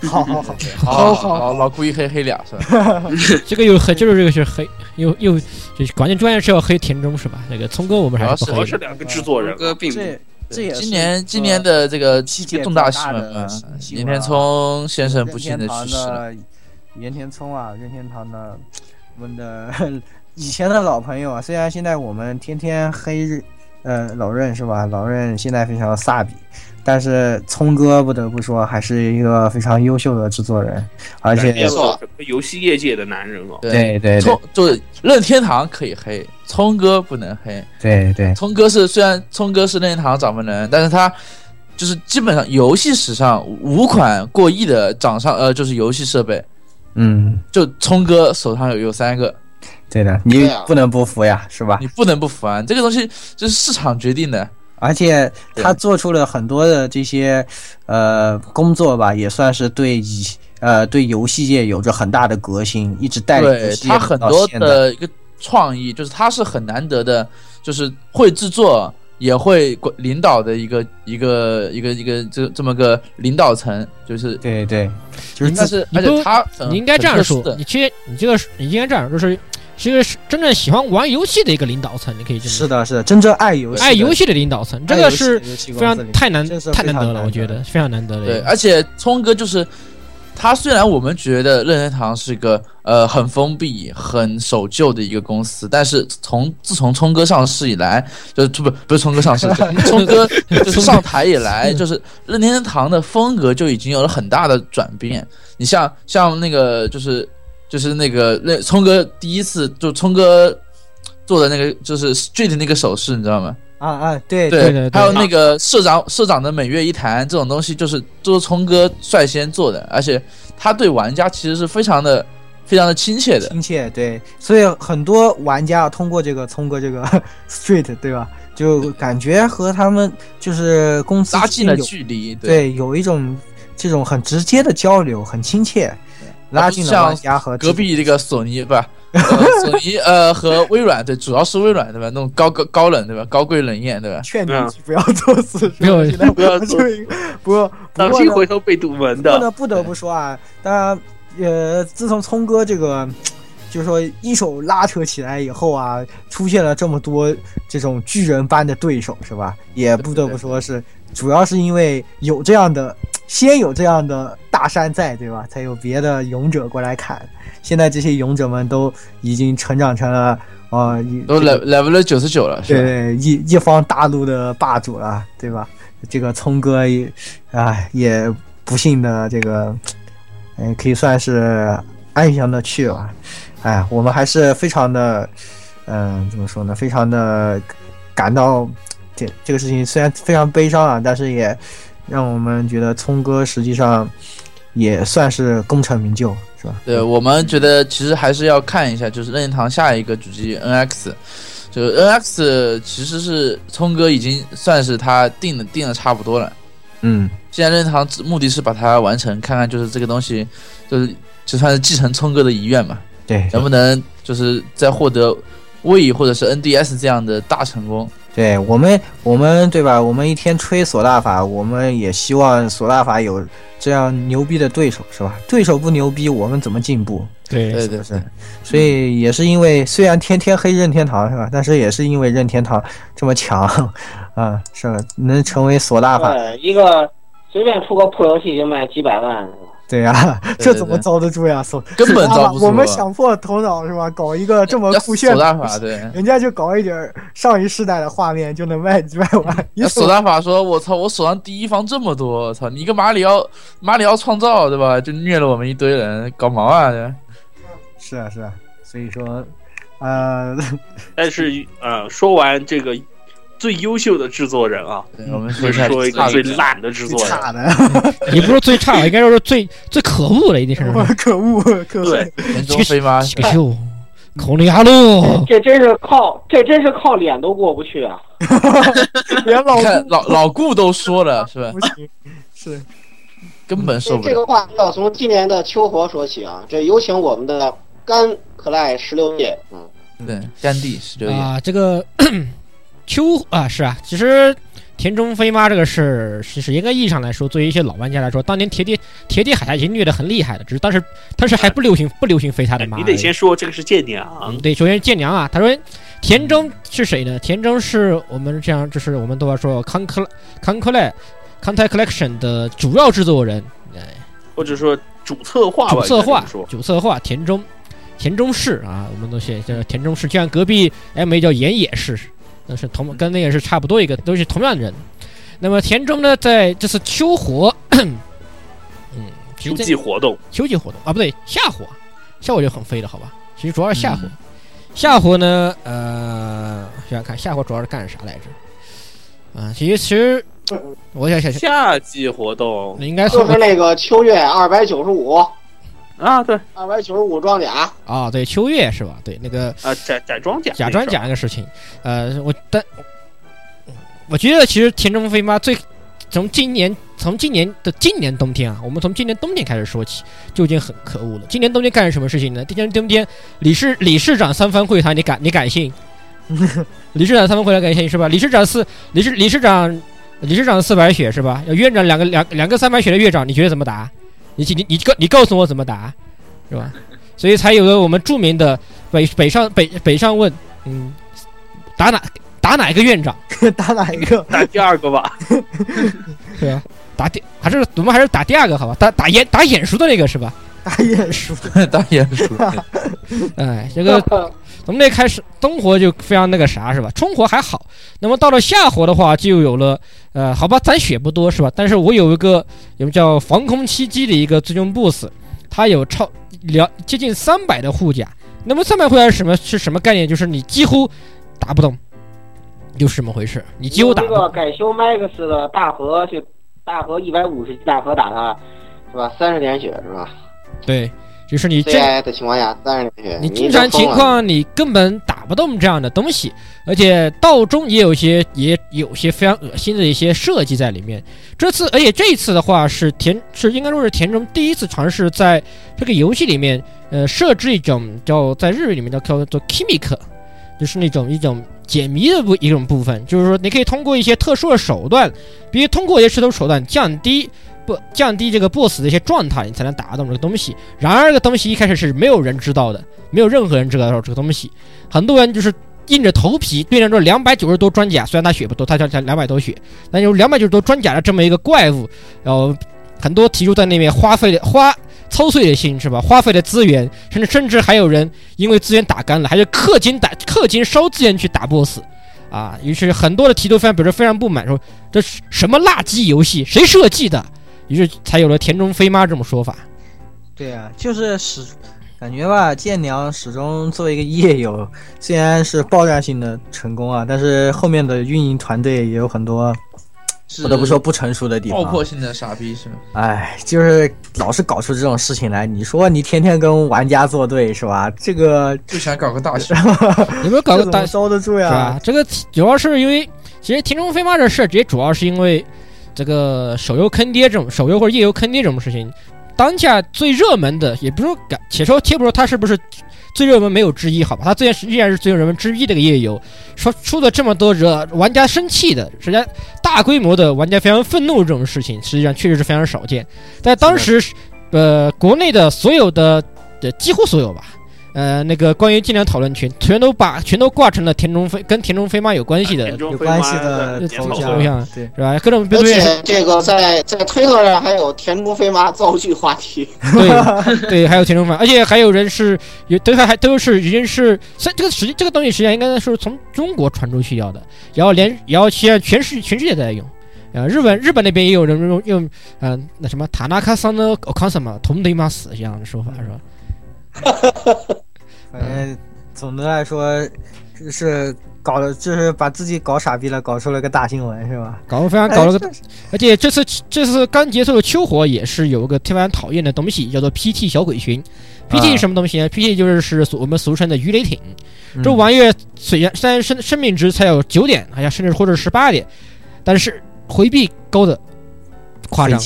Speaker 2: 好好好，
Speaker 5: 好好老故意黑黑俩是吧？
Speaker 1: 这个又黑，就是这个是黑，又又就关键关键是要黑田中是吧？那个聪哥我们还是不黑。
Speaker 4: 是两个制作人，
Speaker 6: 哥并
Speaker 2: 这这也
Speaker 5: 今年今年的这个重大新闻啊，岩田聪先生不幸的去世了。
Speaker 2: 岩田聪啊，任天堂的我们的以前的老朋友啊，虽然现在我们天天黑呃老任是吧？老任现在非常飒比。但是聪哥不得不说，还是一个非常优秀的制作人，而且
Speaker 4: 游戏业界的男人哦。
Speaker 2: 对对，
Speaker 5: 聪就任天堂可以黑，聪哥不能黑。
Speaker 2: 对对，
Speaker 5: 聪哥是虽然聪哥是任天堂掌门人，但是他就是基本上游戏史上五款过亿的掌上呃就是游戏设备，
Speaker 2: 嗯，
Speaker 5: 就聪哥手上有有三个。
Speaker 2: 对的，你不能不服呀，是吧？
Speaker 5: 你不能不服啊，这个东西就是市场决定的。
Speaker 2: 而且他做出了很多的这些，呃，工作吧，也算是对以呃对游戏界有着很大的革新，一直带领游戏
Speaker 5: 他很多的一个创意，就是他是很难得的，就是会制作，也会管领导的一个一个一个一个这这么个领导层，就是
Speaker 2: 对对，就是
Speaker 5: 但是而且他
Speaker 1: 你应该这样说你其实你这个是你应该这样，就是是一个是真正喜欢玩游戏的一个领导层，你可以这么说
Speaker 2: 是的，是的，真正爱游戏，
Speaker 1: 爱游戏的领导层，这个是非常太难太难得了，我觉
Speaker 2: 得
Speaker 1: 得非常难得的
Speaker 5: 对，而且聪哥就是他，虽然我们觉得任天堂是个呃很封闭、很守旧的一个公司，但是从自从聪哥上市以来，就是不不是聪哥上市，聪哥就是 上台以来，就是任天堂的风格就已经有了很大的转变。你像像那个就是就是那个那聪哥第一次就聪哥做的那个就是 Street 那个手势，你知道吗？
Speaker 2: 啊啊，对
Speaker 1: 对对对
Speaker 5: 还有那个社长社长的每月一谈这种东西，就是都是聪哥率先做的，而且他对玩家其实是非常的非常的亲切的。
Speaker 2: 亲切，对，所以很多玩家通过这个聪哥这个 Street，对吧？就感觉和他们就是公司
Speaker 5: 拉近了距离，
Speaker 2: 对，有一种这种很直接的交流，很亲切，拉近了
Speaker 5: 像
Speaker 2: 玩家和
Speaker 5: 隔壁这个索尼不是、呃、索尼呃 和微软对，主要是微软对吧？那种高高高冷对吧？高贵冷艳对吧？
Speaker 2: 劝你
Speaker 4: 嗯
Speaker 2: 不要作死，
Speaker 1: 没有
Speaker 2: 现在
Speaker 4: 不要作
Speaker 2: 就一个不过不
Speaker 4: 当心
Speaker 2: 过
Speaker 4: 回头被堵门
Speaker 2: 不过呢，
Speaker 4: 的。
Speaker 2: 不得不说啊，当然，呃，自从聪哥这个，就是说一手拉扯起来以后啊，出现了这么多这种巨人般的对手，是吧？也不得不说是，主要是因为有这样的，先有这样的大山在，对吧？才有别的勇者过来砍。现在这些勇者们都已经成长成了，呃，
Speaker 5: 都
Speaker 2: 这个
Speaker 5: level level 九十九了，是
Speaker 2: 对，一一方大陆的霸主了，对吧？这个聪哥也，啊，也不幸的这个，嗯，可以算是安详的去了。哎，我们还是非常的，嗯、怎么说呢？非常的感到这这个事情虽然非常悲伤啊，但是也让我们觉得聪哥实际上也算是功成名就，是吧？
Speaker 5: 对我们觉得其实还是要看一下，就是任天堂下一个主机 NX，就是 NX 其实是聪哥已经算是他定的定的差不多了。
Speaker 2: 嗯，
Speaker 5: 现在任天堂目的是把它完成，看看就是这个东西，就是就算是继承聪哥的遗愿嘛，
Speaker 2: 对，
Speaker 5: 能不能就是再获得 Wii 或者是 NDS 这样的大成功？
Speaker 2: 对我们，我们对吧？我们一天吹索大法，我们也希望索大法有这样牛逼的对手，是吧？对手不牛逼，我们怎么进步？
Speaker 1: 对
Speaker 5: 对对
Speaker 2: 是不是？所以也是因为虽然天天黑任天堂是吧？但是也是因为任天堂这么强，啊，是吧？能成为索大法，
Speaker 7: 一个随便出个破游戏就卖几百万，
Speaker 2: 对呀、
Speaker 5: 对
Speaker 2: 这怎么遭得住呀？手
Speaker 5: 根本遭不住
Speaker 2: 我们
Speaker 5: 啊
Speaker 2: 想破头脑是吧？搞一个这么酷炫的
Speaker 5: 法对。
Speaker 2: 人家就搞一点上一世代的画面就能卖几百万，你
Speaker 5: 那索大法说：“我操，我手上第一方这么多，我操，你一个马里奥马里奥创造对吧？就虐了我们一堆人，搞毛啊！对
Speaker 2: 是啊是啊，所以说，呃，
Speaker 4: 但是呃，说完这个最优秀的制作人啊，
Speaker 5: 对我们
Speaker 4: 就
Speaker 5: 说一下
Speaker 4: 说一个最烂的制作人。
Speaker 2: 差的，
Speaker 1: 也不是最差，应该说是最最可恶的，一定是
Speaker 2: 我可恶可恶。
Speaker 4: 对，
Speaker 5: 田中飞吗？
Speaker 1: 这个秀，孔令哈路，
Speaker 7: 这真是靠这真是靠脸都过不去啊！
Speaker 2: 连老
Speaker 5: 老老顾都说了是吧？
Speaker 2: 不行，是。
Speaker 5: 根本受不了。
Speaker 3: 这个话要从今年的秋活说起啊。这有请我们的甘可赖十六叶，嗯，
Speaker 5: 对，甘地十六叶，
Speaker 1: 啊，这个秋啊是啊，其实田中飞妈这个事儿，其实严格意义上来说，作为一些老玩家来说，当年铁铁铁铁海苔已经虐得很厉害了，只是当时当时还不流行不流行飞他的妈。
Speaker 4: 哎你得先说这个是舰娘
Speaker 1: 嗯，，对，首先舰娘啊，他说田中是谁呢？田中是我们这样，就是我们都要说康克康克莱康泰 collection 的主要制作人，哎，
Speaker 4: 或者说主策划吧，
Speaker 1: 主策划主策划田中田中市啊，我们都写叫田中市，就像隔壁 M A 叫岩野市，那是同跟那个是差不多一个，都是同样的人。那么田中呢，在这次秋活，嗯，
Speaker 4: 秋季活动，
Speaker 1: 秋季活动啊，不对，夏活，夏活就很飞了，好吧？其实主要是夏活，夏活呢，呃，想想看，夏活主要是干啥来着？啊，其实其实我想想想，
Speaker 4: 夏季活动
Speaker 1: 应该
Speaker 3: 就是那个秋月二百九十五，
Speaker 4: 啊，对
Speaker 3: 二百九十五装甲，
Speaker 1: 啊，对，秋月是吧？对，那个
Speaker 4: 啊，假假装甲，
Speaker 1: 假装甲那个事情，呃，我但我觉得其实田中飞妈最从今年从今年的今年冬天啊，我们从今年冬天开始说起，就已经很可恶了。今年冬天干了什么事情呢？今年冬天理事理事长三番会谈，你敢你敢信？理事长三番会来感谢你是吧？理事长四理事理事长理事长四百血是吧？院长两个两两个三百血的院长，你觉得怎么打？你你你告你告诉我怎么打，是吧？所以才有了我们著名的北北上北北上问，嗯，打哪打哪一个院长？
Speaker 2: 打哪一个？
Speaker 4: 打第二个吧。
Speaker 1: 对啊，打第还是我们还是打第二个好吧？打打眼打眼熟的那个是吧？
Speaker 2: 打眼熟，
Speaker 5: 打眼熟。
Speaker 1: 哎，这个从那开始东活就非常那个啥是吧？冲活还好，那么到了夏活的话就有了，呃，好吧，咱血不多是吧？但是我有一个有个叫防空七击的一个最终 BOSS，它有超两接近三百的护甲。那么三百护甲是什么？是什么概念？就是你几乎打不动，就是这么回事。你几乎打不动。
Speaker 7: 这个改修 Max 的大河去大河一百五十大河打他，是吧？三十点血是吧？
Speaker 1: 对，就是你正
Speaker 3: CI 的情况下三十
Speaker 1: 你正常情况你根本打不动这样的东西，而且道中也有些也有些非常恶心的一些设计在里面。这次，而且这一次的话是田是应该说是田中第一次尝试在这个游戏里面，呃，设置一种叫在日语里面叫叫做 Kimik，就是那种一种解谜的部一种部分，就是说你可以通过一些特殊的手段，比如通过一些石头手段降低。不降低这个 boss 的一些状态，你才能打得动这个东西。然而，这个东西一开始是没有人知道的，没有任何人知道这个东西。很多人就是硬着头皮对战这两百九十多装甲，虽然他血不多，他才才两百多血，但有两百九十多装甲的这么一个怪物，然后很多提出在那边花费的花操碎了心是吧？花费的资源，甚至甚至还有人因为资源打干了，还是氪金打氪金烧资源去打 boss，啊，于是很多的提督非常表示非常不满，说这是什么垃圾游戏，谁设计的？于是才有了田中飞妈这种说法。
Speaker 2: 对啊，就是始感觉吧，剑娘始终作为一个夜游，虽然是爆炸性的成功啊，但是后面的运营团队也有很多不得不说不成熟的地方。
Speaker 5: 爆破性的傻逼是吗？
Speaker 2: 哎，就是老是搞出这种事情来。你说你天天跟玩家作对是吧？这个
Speaker 5: 就想搞个大戏，
Speaker 1: 有没有搞个大
Speaker 2: 烧得住呀？
Speaker 1: 这个主要是因为，其实田中飞妈这事儿，也主要是因为。这个手游坑爹这种手游或者页游坑爹这种事情，当下最热门的，也不是说，且说且不说它是不是最热门没有之一，好吧，它虽然依然是最热门之一的一个页游，说出了这么多惹玩家生气的，实际上大规模的玩家非常愤怒这种事情，实际上确实是非常少见。在当时，呃，国内的所有的，的几乎所有吧。呃，那个关于尽量讨论群，全都把全都挂成了田中飞跟田中飞妈有关系的
Speaker 2: 有关系的头
Speaker 1: 像，
Speaker 2: 对，
Speaker 1: 是吧？各种
Speaker 3: 而且这个在在推特上还有田中飞妈造句话题，
Speaker 1: 对对，还有田中飞，而且还有人是有都还还都是已经是，这这个实际这个东西实际上应该是从中国传出去要的，然后连然后现在全世全世界都在用，呃，日本日本那边也有人用用，嗯，那什么塔纳卡桑的康什么同对吗死这样的说法是吧？
Speaker 2: 反正总的来说，就是搞了，就是把自己搞傻逼了，搞出了个大新闻，是吧？
Speaker 1: 搞得非常搞了个，而且这次这次刚结束的秋火也是有一个特别讨厌的东西，叫做 PT 小鬼群。PT 什么东西呢？PT 就是是我们俗称的鱼雷艇。这玩意儿虽然虽然生生命值才有九点，好像甚至或者十八点，但是回避高的夸张。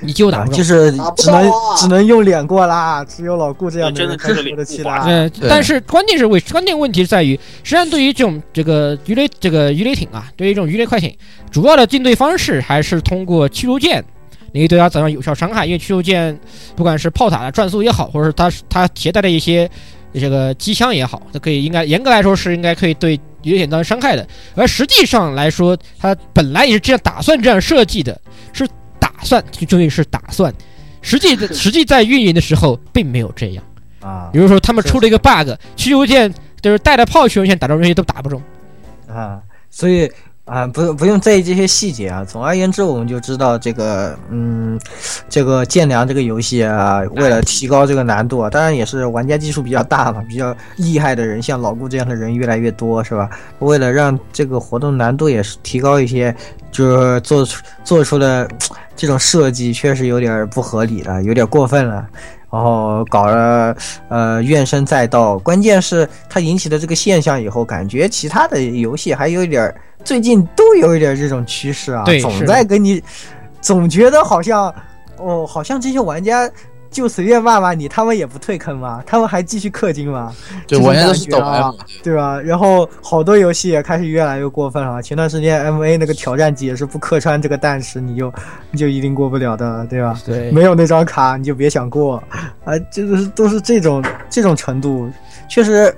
Speaker 1: 你就打，
Speaker 2: 就是只能只能用脸过啦，只有老顾这样
Speaker 4: 的
Speaker 2: 人才过得去啦。
Speaker 1: 嗯，但是关键是为关键问题在于，实际上对于这种这个鱼雷这个鱼雷艇啊，对于这种鱼雷快艇，主要的应对方式还是通过驱逐舰，你可以对它造成有效伤害。因为驱逐舰不管是炮塔的转速也好，或者是它它携带的一些这个机枪也好，它可以应该严格来说是应该可以对鱼雷艇造成伤害的。而实际上来说，它本来也是这样打算这样设计的，是。打算就终于是打算，实际的 实际在运营的时候并没有这样
Speaker 2: 啊。
Speaker 1: 比如说他们出了一个 bug，驱逐舰就是带着炮驱逐舰打中东西都打不中
Speaker 2: 啊。所以啊，不用不用在意这些细节啊。总而言之，我们就知道这个嗯，这个剑良这个游戏啊，为了提高这个难度，啊，当然也是玩家基数比较大嘛，比较厉害的人，像老顾这样的人越来越多，是吧？为了让这个活动难度也是提高一些，就是做出做出了。这种设计确实有点不合理了，有点过分了，然后搞了呃怨声载道。关键是它引起的这个现象以后，感觉其他的游戏还有一点，最近都有一点这种趋势啊，总在跟你，总觉得好像哦，好像这些玩家就随便骂骂你，他们也不退坑吗？他们还继续氪金吗？
Speaker 5: 对，
Speaker 2: 这种
Speaker 5: 玩家都是抖
Speaker 2: 感觉啊
Speaker 5: M，
Speaker 2: 对吧？然后好多游戏也开始越来越过分了。前段时间 M A 那个挑战机也是不客串这个弹石，你就你就一定过不了的，对吧？
Speaker 1: 对
Speaker 2: 没有那张卡你就别想过啊！这个是都是这种这种程度，确实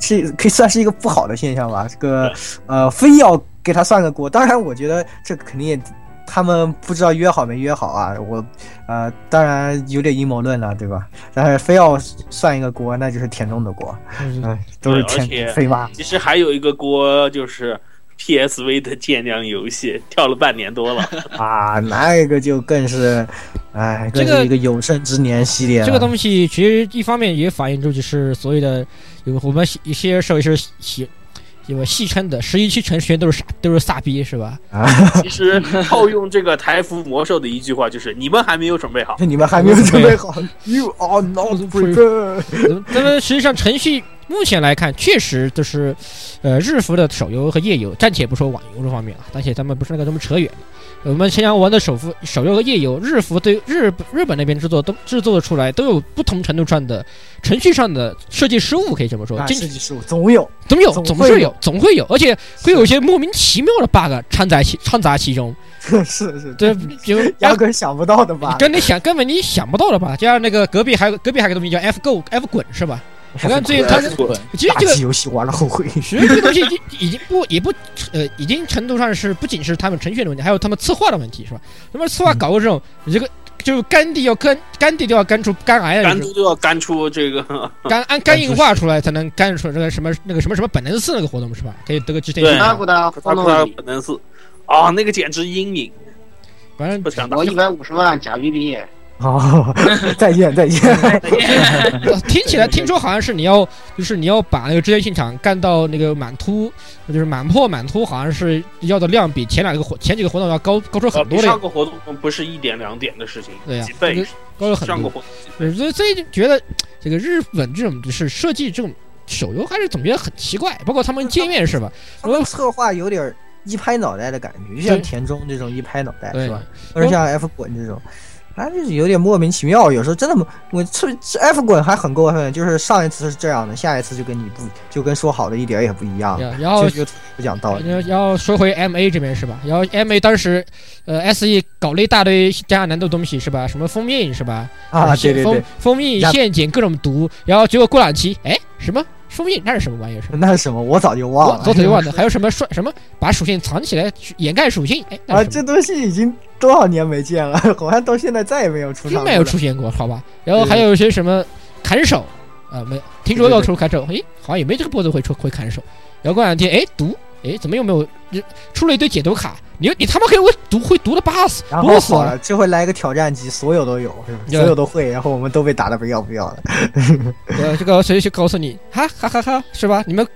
Speaker 2: 是可以算是一个不好的现象吧。这个呃，非要给他算个锅，当然我觉得这肯定也。他们不知道约好没约好啊，我，呃，当然有点阴谋论了，对吧？但是非要算一个锅，那就是田中的锅，嗯、都是田飞妈。
Speaker 4: 其实还有一个锅就是 PSV 的舰娘游戏，跳了半年多了。
Speaker 2: 啊，那个就更是，哎，
Speaker 1: 这
Speaker 2: 是一个有生之年系列了。
Speaker 1: 这个东西其实一方面也反映出就是所谓的有我们一些设计师喜有戏称的十一期程序员都是傻都是傻逼是吧？
Speaker 2: 啊，
Speaker 4: 其实套用这个台服魔兽的一句话就是：你们还没有准备好。
Speaker 2: 你们还没有准备好，You are not prepared。
Speaker 1: 那么实际上程序目前来看，确实就是，呃，日服的手游和页游，暂且不说网游这方面啊，暂且咱们不是那个这么扯远。我们前两玩的手服手游和页游，日服对日日本那边制作都制作的出来，都有不同程度上的程序上的设计失误，可以这么说。
Speaker 2: 设计失误总有，
Speaker 1: 总有，
Speaker 2: 总
Speaker 1: 是有，总会有，而且会有一些莫名其妙的 bug 掺杂其掺杂其中。
Speaker 2: 是是，
Speaker 1: 对，就
Speaker 2: 压根想不到的吧？
Speaker 1: 跟你想根本你想不到的吧？就像那个隔壁还有隔壁还有个东西叫 F Go F 滚是吧？我看最他是其实这个
Speaker 2: 游戏玩了后悔。
Speaker 1: 其实这个东西已经已经不也不呃，已经程度上是不仅是他们程序员的问题，还有他们策划的问题，是吧？他们策划搞过这种，你这个就是干地要干干地都要干出肝癌来
Speaker 4: 干，都都要干出这个，
Speaker 1: 肝按肝硬化出来才能干出这个什么那个什么什么本能寺那个活动是吧？可以得个之前
Speaker 4: 对
Speaker 7: 阿古达
Speaker 4: 他他本能寺啊，那个简直阴影，
Speaker 1: 反正
Speaker 4: 不想打
Speaker 7: 我。一百五十万假币币，
Speaker 2: 哦，再见再见。
Speaker 1: 呃 听起来听说好像是你要就是你要把那个支援现场干到那个满突，就是满破满突，好像是要的量比前两个活前几个活动要高高出很多的
Speaker 4: 上，个活动不是一点两点的事情，
Speaker 1: 对呀
Speaker 4: 几倍
Speaker 1: 高了很多。
Speaker 4: 上个活
Speaker 1: 所以所以就觉得这个日本这种就是设计这种手游还是总觉得很奇怪，包括他们界面是吧？
Speaker 2: 他们策划有点一拍脑袋的感觉，就像田中这种一拍脑袋
Speaker 1: 对
Speaker 2: 是吧？或者像 F 滚这种，还是有点莫名其妙。有时候真的，我这这 F 滚还很过分，就是上一次是这样的，下一次就跟你不就跟说好的一点也不一样，
Speaker 1: 然然后
Speaker 2: 就就不讲道理。
Speaker 1: 然后说回 M A 这边是吧？然后 M A 当时呃 S E 搞了一大堆加难度东西是吧？什么封印是吧？
Speaker 2: 啊，对对对，
Speaker 1: 封印陷阱各种毒，然后结果过两期，哎，什么封印那是什么玩意儿？
Speaker 2: 那是什么？我早就忘了。
Speaker 1: 我早就忘了，还有什么说什么把属性藏起来掩盖属性？哎，
Speaker 2: 啊，这东西已经多少年没见了，好像到现在再也没有出现过了。
Speaker 1: 并没有出现过，好吧？然后还有一些什么砍手，啊，没听说要出砍手，哎，好像也没这个波子会出会砍手。然后过两天，哎，毒，哎，怎么又没有出了一堆解毒卡？你你他妈可以会毒会读的巴死，
Speaker 2: 然后
Speaker 1: 毒死了
Speaker 2: 好了，。这回来一个挑战机，所有都有，是吧？所有都会，然后我们都被打的不要不要的。
Speaker 1: 呃，这个谁去告诉你，哈哈哈哈，是吧？你们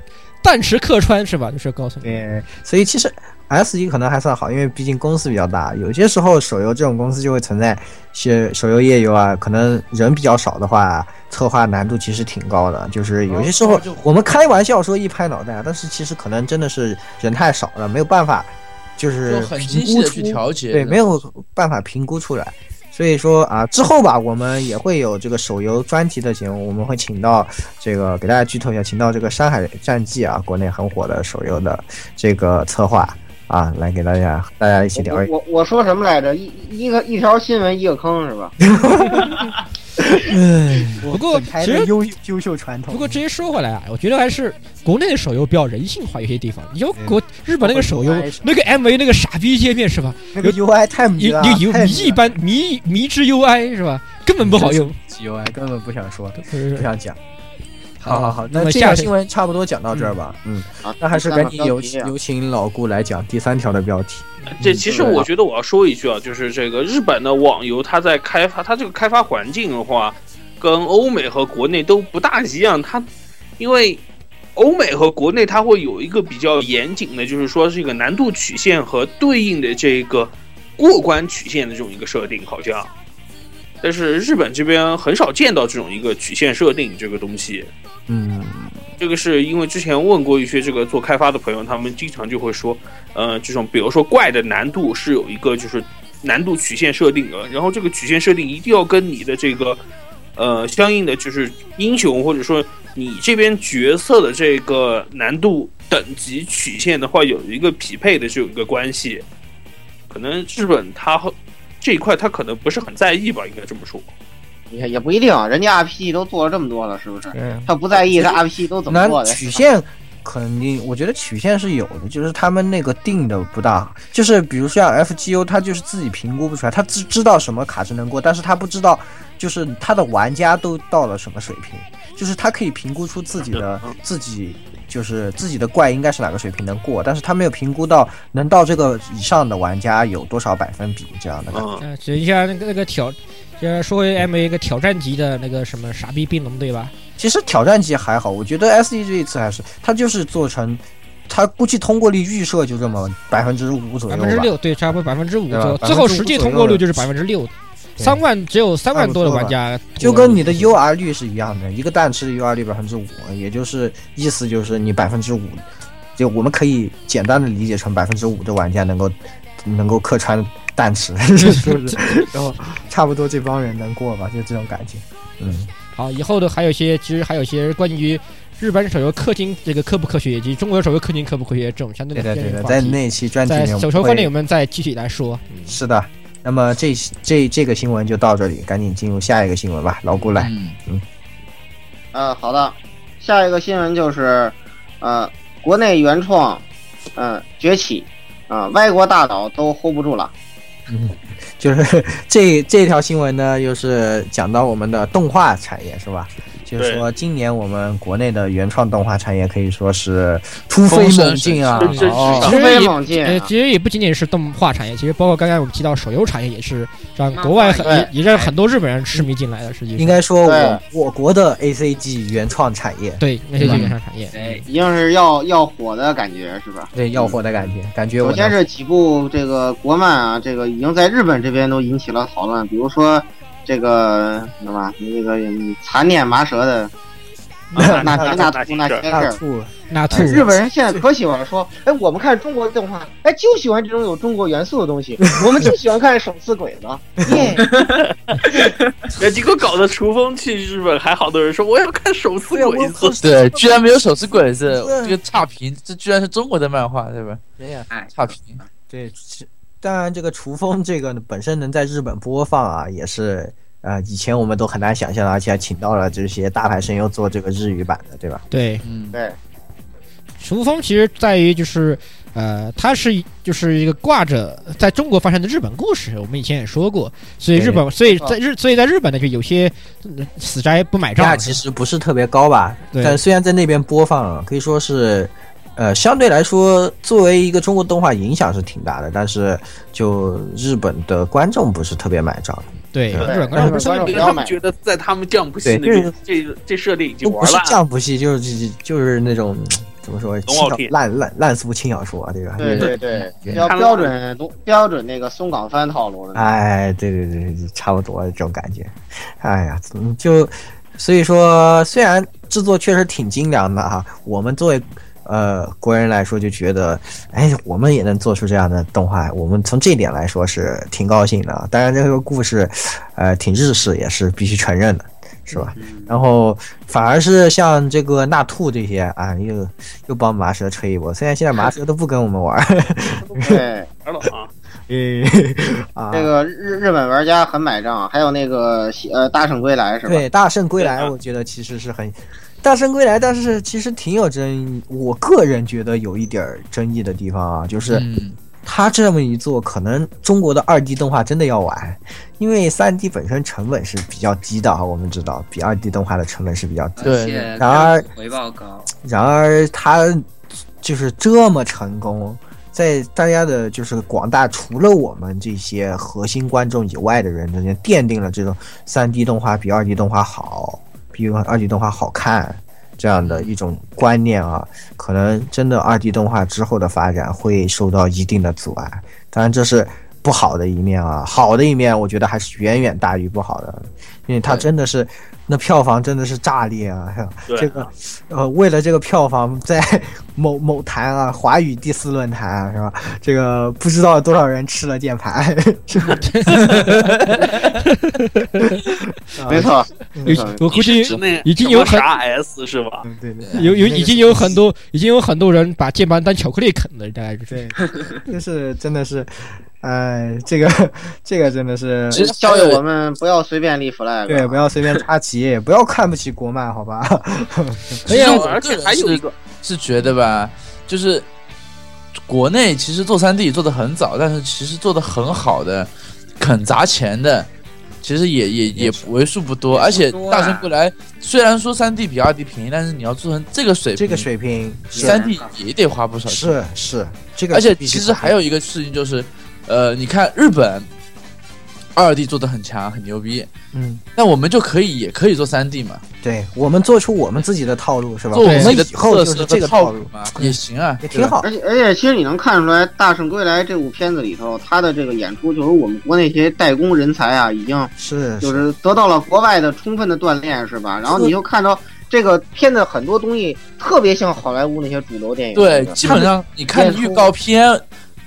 Speaker 1: 弹池客串是吧？就是告诉你，
Speaker 2: 对，所以其实 S 一可能还算好，因为毕竟公司比较大。有些时候手游这种公司就会存在些手游页游啊，可能人比较少的话，策划难度其实挺高的。就是有些时候我们开玩笑说一拍脑袋，但是其实可能真的是人太少了，没有办法，就是
Speaker 5: 就很精细的去调节。
Speaker 2: 对，没有办法评估出来。所以说啊，之后吧，我们也会有这个手游专题的节目，我们会请到这个给大家剧透一下，请到这个《山海战记》啊，国内很火的手游的这个策划啊，来给大家大家一起聊一。
Speaker 7: 我我说什么来着？一一个一条新闻一个坑是吧？
Speaker 1: 不过
Speaker 2: 台
Speaker 1: 其实
Speaker 2: 优优秀传统。
Speaker 1: 不过直接说回来啊，我觉得还是国内的手游比较人性化，有些地方。你有国日本那个手游
Speaker 2: 嗯
Speaker 1: 那个 MV 那个傻逼界面是吧？
Speaker 2: 那个 UI 太迷了，
Speaker 1: 有有有
Speaker 2: 太迷
Speaker 1: 一般迷迷之 UI 是吧？根本不好用。
Speaker 2: UI 根本不想说，
Speaker 1: 是
Speaker 2: 不想讲。好好好，
Speaker 1: 那
Speaker 2: 这条新闻差不多讲到这儿吧。嗯，那还是赶紧有有请老顾来讲第三条的标题。
Speaker 4: 这其实我觉得我要说一句啊，就是这个日本的网游，它在开发它这个开发环境的话，跟欧美和国内都不大一样。它因为欧美和国内它会有一个比较严谨的，就是说这个难度曲线和对应的这个过关曲线的这种一个设定，好像。但是日本这边很少见到这种一个曲线设定这个东西，
Speaker 2: 嗯，
Speaker 4: 这个是因为之前问过一些这个做开发的朋友，他们经常就会说，呃，这种比如说怪的难度是有一个就是难度曲线设定的，然后这个曲线设定一定要跟你的这个呃相应的就是英雄或者说你这边角色的这个难度等级曲线的话有一个匹配的这有一个关系。可能日本它这一块他可能不是很在意吧，应该这么说。
Speaker 7: 也也不一定，人家 RPG 都做了这么多了，是不是？
Speaker 2: 嗯
Speaker 7: 他不在意他 RPG 都怎么
Speaker 2: 那
Speaker 7: 做的。
Speaker 2: 曲线肯定，我觉得曲线是有的，就是他们那个定的不大，就是比如像 FGO，他就是自己评估不出来，他知知道什么卡是能过，但是他不知道就是他的玩家都到了什么水平，就是他可以评估出自己的
Speaker 4: 嗯
Speaker 2: 自己。就是自己的怪应该是哪个水平能过，但是他没有评估到能到这个以上的玩家有多少百分比这样的感觉。
Speaker 4: 嗯，
Speaker 1: 呃，只一下那个那个挑，就是说回 M A 一个挑战级的那个什么傻逼冰龙对吧？
Speaker 2: 其实挑战级还好，我觉得 S E 这一次还是他就是做成，他估计通过率预设就这么百分之五左右吧。
Speaker 1: 百分之六，对，差不多百分之五左右。最后实际通过率就是百分之六，
Speaker 2: 对
Speaker 1: 三万只有三万多的玩家，
Speaker 2: 就跟你的 UR 率是一样的，一个蛋吃 UR 率百分之五，也就是意思就是你百分之五，就我们可以简单的理解成百分之五的玩家能够能够客串蛋吃，是不是？然后差不多这帮人能过吧，就这种感觉。嗯，
Speaker 1: 好，以后的还有一些，其实还有一些关于日本手游氪金这个科不科学，以及中国手游氪金科不科学这种相对的
Speaker 2: 对的对的，在那期专题里
Speaker 1: 手游方面我们再具体来说。嗯
Speaker 2: 是的。那么这这这个新闻就到这里，赶紧进入下一个新闻吧，老顾来。
Speaker 5: 嗯，嗯
Speaker 7: 呃，好的，下一个新闻就是，呃，国内原创，嗯、崛起，啊、外国大佬都 hold 不住了。
Speaker 2: 嗯就是 这这条新闻呢，又是讲到我们的动画产业是吧？就是说，今年我们国内的原创动画产业可以说是突飞猛进啊！
Speaker 7: 突飞猛进啊，
Speaker 1: 其实也不仅仅是动画产业，其实包括刚才我们提到手游产业，也是让国外很也也让很多日本人痴迷进来的。实际
Speaker 2: 应该说我我国的 A C G 原创产业，
Speaker 1: 对 A
Speaker 2: C G
Speaker 1: 原创产业，
Speaker 7: 哎，一定是要要火的感觉，是吧？
Speaker 2: 对要火的感觉，感觉
Speaker 7: 首先是几部这个国漫啊，这个已经在日本这边都引起了讨论，比如说这个什么那个嗯残念麻蛇的
Speaker 4: 啊
Speaker 7: 那
Speaker 4: 那
Speaker 7: 那图那
Speaker 2: 兔
Speaker 1: 那兔
Speaker 7: 日本人现在可喜欢说，哎，我们看中国动画，哎，就喜欢这种有中国元素的东西，我们就喜欢看手撕鬼子，耶！
Speaker 4: 哎，结果搞得厨风去日本，还好多人说我要看手撕鬼子。
Speaker 5: 对，居然没有手撕鬼子，这个差评，这居然是中国的漫画，对吧？
Speaker 2: 对呀，
Speaker 5: 差评，
Speaker 2: 对，是当然这个厨风 这个呢本身能在日本播放啊，也是呃以前我们都很难想象的，而且还请到了这些大牌声优做这个日语版的，对吧？
Speaker 1: 对。
Speaker 5: 嗯，
Speaker 7: 对，
Speaker 1: 厨风其实在于就是呃，它是就是一个挂着在中国发生的日本故事，我们以前也说过，所以日本所以在日所以在日本呢就有些嗯死宅不买账，
Speaker 2: 价其实不是特别高吧，
Speaker 1: 对。
Speaker 2: 但虽然在那边播放，可以说是，呃，相对来说，作为一个中国动画影响是挺大的，但是就日本的观众不是特别买账，
Speaker 1: 对
Speaker 2: 对
Speaker 1: 日本观众不是
Speaker 7: 观众
Speaker 4: 因为他们觉得在他们降部戏那
Speaker 2: 对
Speaker 4: 边，这这设定已经
Speaker 2: 就不是
Speaker 4: 玩烂了。
Speaker 2: 降不戏，就是就是那种怎么说，烂烂烂俗轻小说，对吧？
Speaker 7: 对对对，
Speaker 2: 对
Speaker 7: 标标准东标准那个松冈番套路的。
Speaker 2: 哎，对对对，差不多这种感觉。哎呀，嗯就所以说，虽然制作确实挺精良的哈，我们作为呃国人来说就觉得，哎，我们也能做出这样的动画，我们从这点来说是挺高兴的啊。当然，这个故事呃挺日式，也是必须承认的。是吧？然后反而是像这个纳兔这些啊，又又帮麻蛇吹一波。虽然现在麻蛇都不跟我们玩，
Speaker 7: 对，
Speaker 4: 玩了啊，
Speaker 2: 啊，
Speaker 7: 这个日日本玩家很买账，还有那个呃大圣归来是吧？
Speaker 2: 对《大圣归来我觉得其实是很《大圣归来》，但是其实挺有争议。我个人觉得有一点儿争议的地方啊，就是
Speaker 5: 嗯，
Speaker 2: 他这么一做，可能中国的二 D 动画真的要完，因为三 D 本身成本是比较低的啊，我们知道比二 D 动画的成本是比较低。
Speaker 5: 对
Speaker 2: 然而
Speaker 6: 回报高，
Speaker 2: 然而他就是这么成功，在大家的就是广大除了我们这些核心观众以外的人之间，奠定了这种三 D 动画比二 D 动画好，比二 D 动画好看这样的一种观念啊，可能真的二 D 动画之后的发展会受到一定的阻碍。当然，这是不不好的一面啊，好的一面我觉得还是远远大于不好的，因为它真的是那票房真的是炸裂啊！这个呃，为了这个票房，在某某坛啊，华语第四论坛啊，是吧？这个不知道多少人吃了键盘，是吧？
Speaker 7: 没错，
Speaker 1: 我估计已经有很
Speaker 4: S 是吧？
Speaker 2: 对对，
Speaker 1: 有有已经有很多已经有很多人把键盘当巧克力啃了，大概是
Speaker 2: 对，就是真的是。哎，这个 这个真的是
Speaker 7: 教育我们不要随便立 flag，
Speaker 2: 对，不要随便插旗，不要看不起国漫，好吧？
Speaker 5: 哎呀，而且还有一个是觉得吧，就是国内其实做三 D 做的很早，但是其实做的很好的，肯砸钱的，其实也也也为数不多。而且大圣归来虽然说三 D 比二 D 便宜，但是你要做成这个水平，
Speaker 2: 这个水平，
Speaker 5: 三 D 也得花不少
Speaker 2: 钱。是是，这个
Speaker 5: 而且其实还有一个事情就是。呃，你看日本二 D 做的很强，很牛逼，
Speaker 2: 嗯，
Speaker 5: 那我们就可以也可以做三 D 嘛？
Speaker 2: 对，我们做出我们自己的套路是吧？
Speaker 5: 做我们
Speaker 2: 以后就是这个
Speaker 5: 套
Speaker 2: 路
Speaker 5: 嘛，也行啊，
Speaker 2: 也挺好。
Speaker 7: 而且而且，其实你能看出来，《大圣归来》这部片子里头，他的这个演出，就是我们国内一些代工人才啊，已经
Speaker 2: 是
Speaker 7: 就是得到了国外的充分的锻炼，是吧？然后你就看到这个片子很多东西特别像好莱坞那些主流电影，
Speaker 5: 对，基本上你看预告片。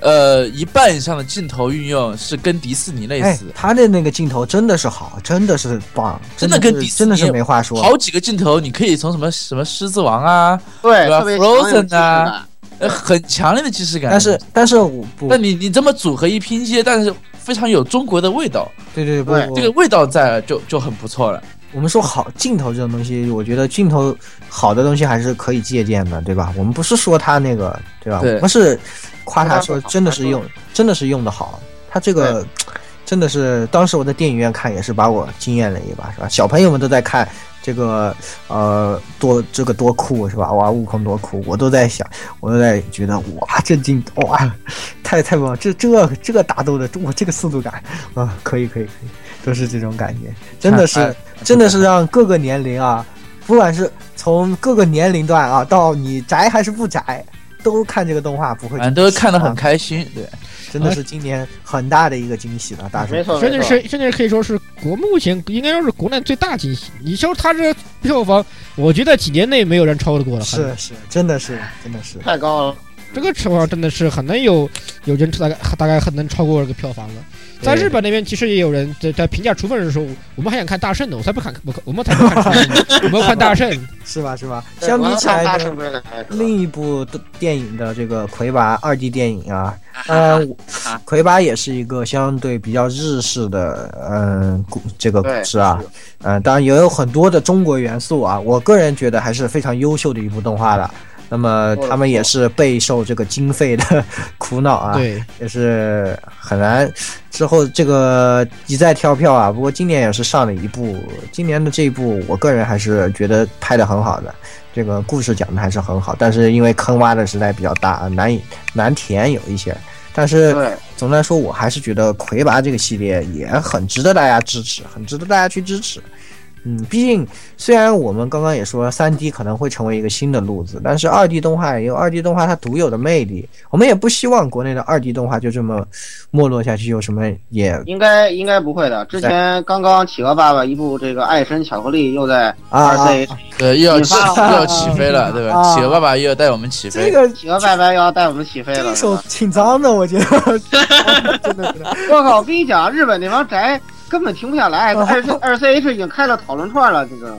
Speaker 5: 呃，一半以上的镜头运用是跟迪士尼类似，
Speaker 2: 他的那个镜头真的是好，真的是棒，真
Speaker 5: 的跟迪
Speaker 2: 真的是没话说。
Speaker 5: 好几个镜头，你可以从什么什么狮子王啊，
Speaker 7: 对
Speaker 5: 吧？Frozen 啊，呃，很强烈的即视感。
Speaker 2: 但是，但是我不，
Speaker 5: 那你你这么组合一拼接，但是非常有中国的味道。
Speaker 2: 对对对，
Speaker 5: 这个味道在就就很不错了。
Speaker 2: 我们说好镜头这种东西，我觉得镜头好的东西还是可以借鉴的，对吧？我们不是说他那个，对吧？我们是。夸他说真的是用，真的是用的好。他这个 真的是，当时我在电影院看也是把我惊艳了一把，是吧？小朋友们都在看这个，呃，多这个多酷，是吧？哇，悟空多酷，我都在想，我都在觉得哇，震惊哇，太太棒！这这这个打斗的，我，这个速度感啊，可以可以可以，都是这种感觉，真的是真的是让各个年龄啊，不管是从各个年龄段啊，到你宅还是不宅。都看这个动画不会，
Speaker 5: 都看得很开心，对，
Speaker 2: 真的是今年很大的一个惊喜了，大叔，
Speaker 1: 甚至是甚至可以说是国目前应该说是国内最大惊喜。你说它这票房，我觉得几年内没有人超得过了，
Speaker 2: 是是，真的是真的是。
Speaker 7: 太高了，
Speaker 1: 这个票房真的是很难有有人大概大概很能超过这个票房了。在日本那边，其实也有人在在评价出分的时候，我们还想看大圣呢，我才不看，我我们才不看，我们看大圣，
Speaker 2: 是吧？是吧？相比起来，另一部电影的这个魁拔二 D 电影啊，呃，魁拔也是一个相对比较日式的，嗯，故这个故事啊，嗯，当然也有很多的中国元素啊，我个人觉得还是非常优秀的一部动画了。那么他们也是备受这个经费的 苦恼啊，
Speaker 1: 对，
Speaker 2: 也是很难。之后这个一再跳票啊，不过今年也是上了一部，今年的这一部，我个人还是觉得拍的很好的，这个故事讲的还是很好。但是因为坑挖的实在比较大，难以难填有一些。但是总的来说，我还是觉得魁拔这个系列也很值得大家支持，很值得大家去支持。嗯，毕竟虽然我们刚刚也说三 D 可能会成为一个新的路子，但是二 D 动画也有二 D 动画它独有的魅力。我们也不希望国内的二 D 动画就这么没落下去，有什么也
Speaker 7: 应该应该不会的。之前刚刚企鹅爸爸一部这个《爱神巧克力》又在二
Speaker 2: C
Speaker 5: 对又要起又要起飞了，对吧？企鹅爸爸又要带我们起飞。
Speaker 2: 这个
Speaker 7: 企鹅爸爸又要带我们起飞了。
Speaker 2: 这手挺脏的，我觉得。真的，
Speaker 7: 我靠！我跟你讲，日本那帮宅。根本停不下来，二二 C H 已经开了讨论串了，这个。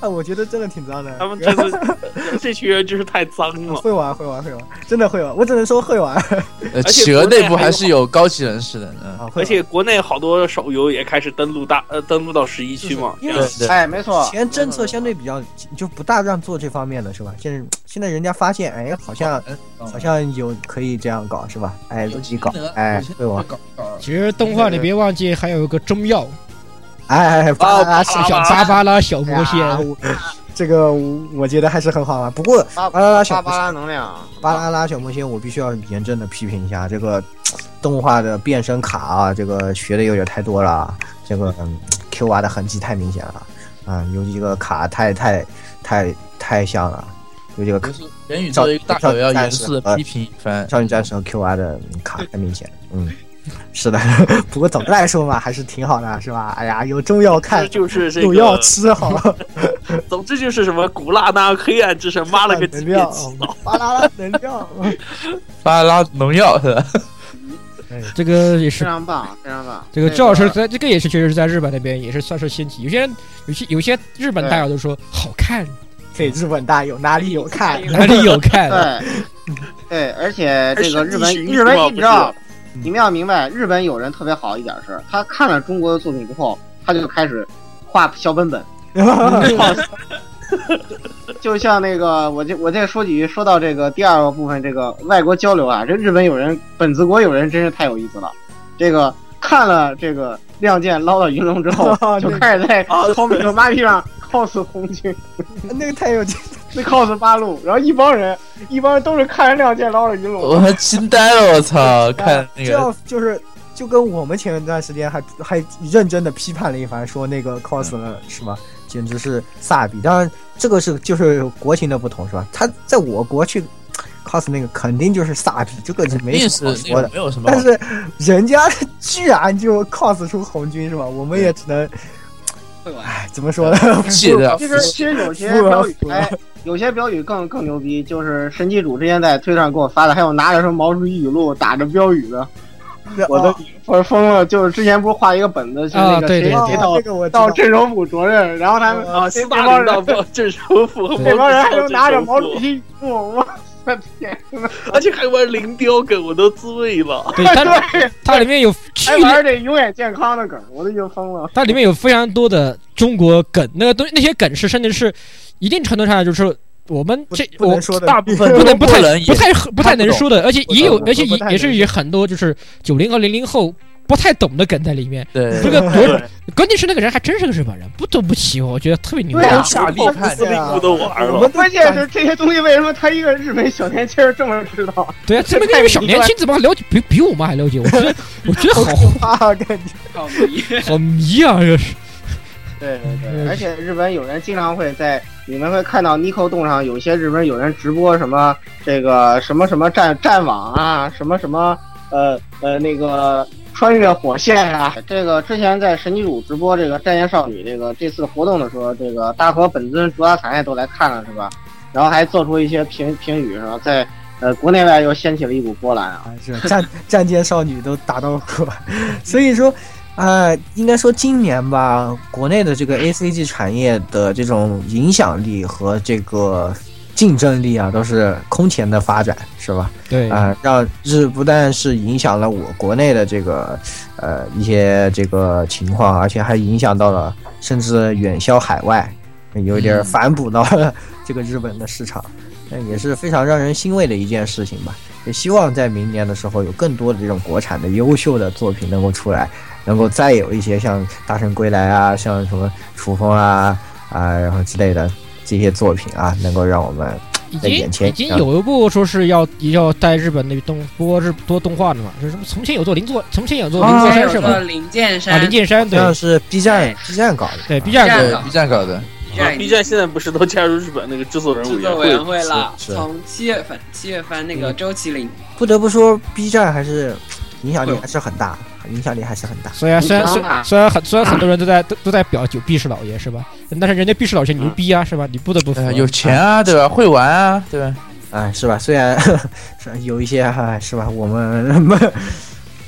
Speaker 2: 啊，我觉得真的挺脏的。
Speaker 4: 他们真的，这群人就是太脏了。
Speaker 2: 会玩，会玩，会玩，真的会玩。我只能说会玩。
Speaker 5: 呃，企鹅内部还是有高级人士的。
Speaker 2: 嗯，
Speaker 4: 而且国内好多手游也开始登录大呃登录到十一区嘛。
Speaker 2: 因为
Speaker 7: 哎，没错。
Speaker 2: 以前政策相对比较就不大让做这方面的是吧？现在现在人家发现，哎，好像好像有可以这样搞是吧？哎，自己搞，哎，会玩。
Speaker 1: 其实动画你别忘记还有一个中药。
Speaker 2: 哎，巴拉拉小
Speaker 1: 巴巴拉小魔仙，
Speaker 2: 这个我觉得还是很好玩。不过巴拉拉小
Speaker 7: 巴拉能量，
Speaker 2: 巴拉拉小魔仙，我必须要严正的批评一下这个动画的变身卡啊，这个学的有点太多了，这个 Q R 的痕迹太明显了啊，有几个卡太太太太像了，有几个
Speaker 5: 元宇宙的一个大手要严肃的批评一番，
Speaker 2: 少女战士和 Q R 的卡太明显，嗯。是的，不过总的来说嘛，还是挺好的，是吧？哎呀，有中药看，
Speaker 4: 就是这
Speaker 2: 有药吃好。
Speaker 4: 总之就是什么古拉那黑暗之神，妈了个
Speaker 2: 能量，巴拉拉能量，
Speaker 5: 巴拉拉 农药是吧？
Speaker 1: 哎，这个也是
Speaker 7: 非常棒，非常棒。
Speaker 1: 这个赵老师在这个也是确实是在日本那边也是算是先起。有些人有些有些日本大友都说好看，
Speaker 2: 对，日本大友哪里有看，
Speaker 1: 哪里有看？
Speaker 7: 对，对，而且这个日本日本你知道，你们要明白，日本有人特别好一点是，他看了中国的作品之后，他就开始画小本本。就像那个，我就我再说几句，说到这个第二个部分，这个外国交流啊，这日本友人、本子国友人真是太有意思了。这个看了这个《亮剑》捞到云龙之后，就开始在 Comic 马屁上 cos 红军，
Speaker 2: 那个太有劲，
Speaker 7: 那 cos 八路，然后一帮人，一帮人都是看着《亮剑》捞了云龙，
Speaker 5: 我惊呆了，我操！看那个，
Speaker 2: 这样就是就跟我们前一段时间还还认真的批判了一番，说那个 cos 了是吗？简直是萨比，当然这个是就是国情的不同，是吧？他在我国去 cos 那个肯定就是萨比，这个是没什么说的，
Speaker 5: 没有什么。
Speaker 2: 但是人家 居然就 cos 出红军，是吧？我们也只能，哎，怎么说呢？
Speaker 5: 气的。
Speaker 7: 其实其实有些标语，哎，有些标语更更牛逼，就是神机主之前在推上给我发的，还有拿着什么毛主席语录打着标语的。我都我疯了，就是之前不是画一个本子，是那个谁谁到到镇守府着任，然后他们
Speaker 4: 啊，斯大林到镇守府，
Speaker 7: 那帮人还能拿着毛主席，我我的天
Speaker 4: 而且还玩零雕梗，我都醉了。
Speaker 1: 对，它它里面有
Speaker 7: 还玩这永远健康的梗，我都已经疯了。
Speaker 1: 它里面有非常多的中国梗，那个东那些梗是甚至是一定程度上就是。我们这我大部分不能不太不太不太能说的，而且也有，而且也也是有很多就是九零和零零后不太懂的梗在里面。
Speaker 5: 对，
Speaker 1: 这个关键是那个人还真是个日本人，不得不提，我觉得特别牛。
Speaker 5: 下厉害，
Speaker 4: 都玩了。
Speaker 7: 关键是这些东西为什么他一个日本小年轻这么知道？
Speaker 1: 对啊，这么一个小年轻怎么还了解比比我们还了解？我觉得 我觉得
Speaker 2: 好怕，感觉
Speaker 7: 好迷，
Speaker 1: 好迷啊！这是。
Speaker 7: 对对对，而且日本有人经常会在，你们会看到 Nico 洞上有一些日本有人直播什么这个什么什么战战网啊，什么什么呃呃那个穿越火线啊。这个之前在神机主直播这个战舰少女这个这次活动的时候，这个大河本尊、竹大彩都来看了是吧？然后还做出一些评评语是吧？在呃国内外又掀起了一股波澜啊！
Speaker 2: 是战 战舰少女都打到过，所以说。啊，应该说今年吧，国内的这个 A C G 产业的这种影响力和这个竞争力啊，都是空前的发展，是吧？
Speaker 1: 对
Speaker 2: 啊，让日不但是影响了我国内的这个呃一些这个情况，而且还影响到了甚至远销海外，有点反哺到了这个日本的市场，那也是非常让人欣慰的一件事情吧。也希望在明年的时候，有更多的这种国产的优秀的作品能够出来。能够再有一些像《大圣归来》啊，像什么《楚风》啊啊，然后之类的这些作品啊，能够让我们在眼前。
Speaker 1: 已经有一部说是要要带日本那动播日多动画的嘛？就是什么？从前有座灵座，从前有座灵座山是吧？
Speaker 6: 林剑山
Speaker 1: 啊，林剑山对，
Speaker 2: 是 B 站 B 站搞的，
Speaker 1: 对 B 站
Speaker 5: 搞的 B 站搞的。
Speaker 4: B 站现在不是都加入日本那个制作人
Speaker 6: 制作委员会了？从七月份七月份那个周麒麟。
Speaker 2: 不得不说，B 站还是影响力还是很大。影响力还是很大。
Speaker 1: 虽然虽然虽虽然很虽然很多人都在都都在表九毕氏老爷是吧？但是人家毕氏老爷牛逼啊是吧？你不得不服。
Speaker 5: 有钱啊对吧？会玩啊对吧？
Speaker 2: 哎是吧？虽然 有一些哈是吧？我们。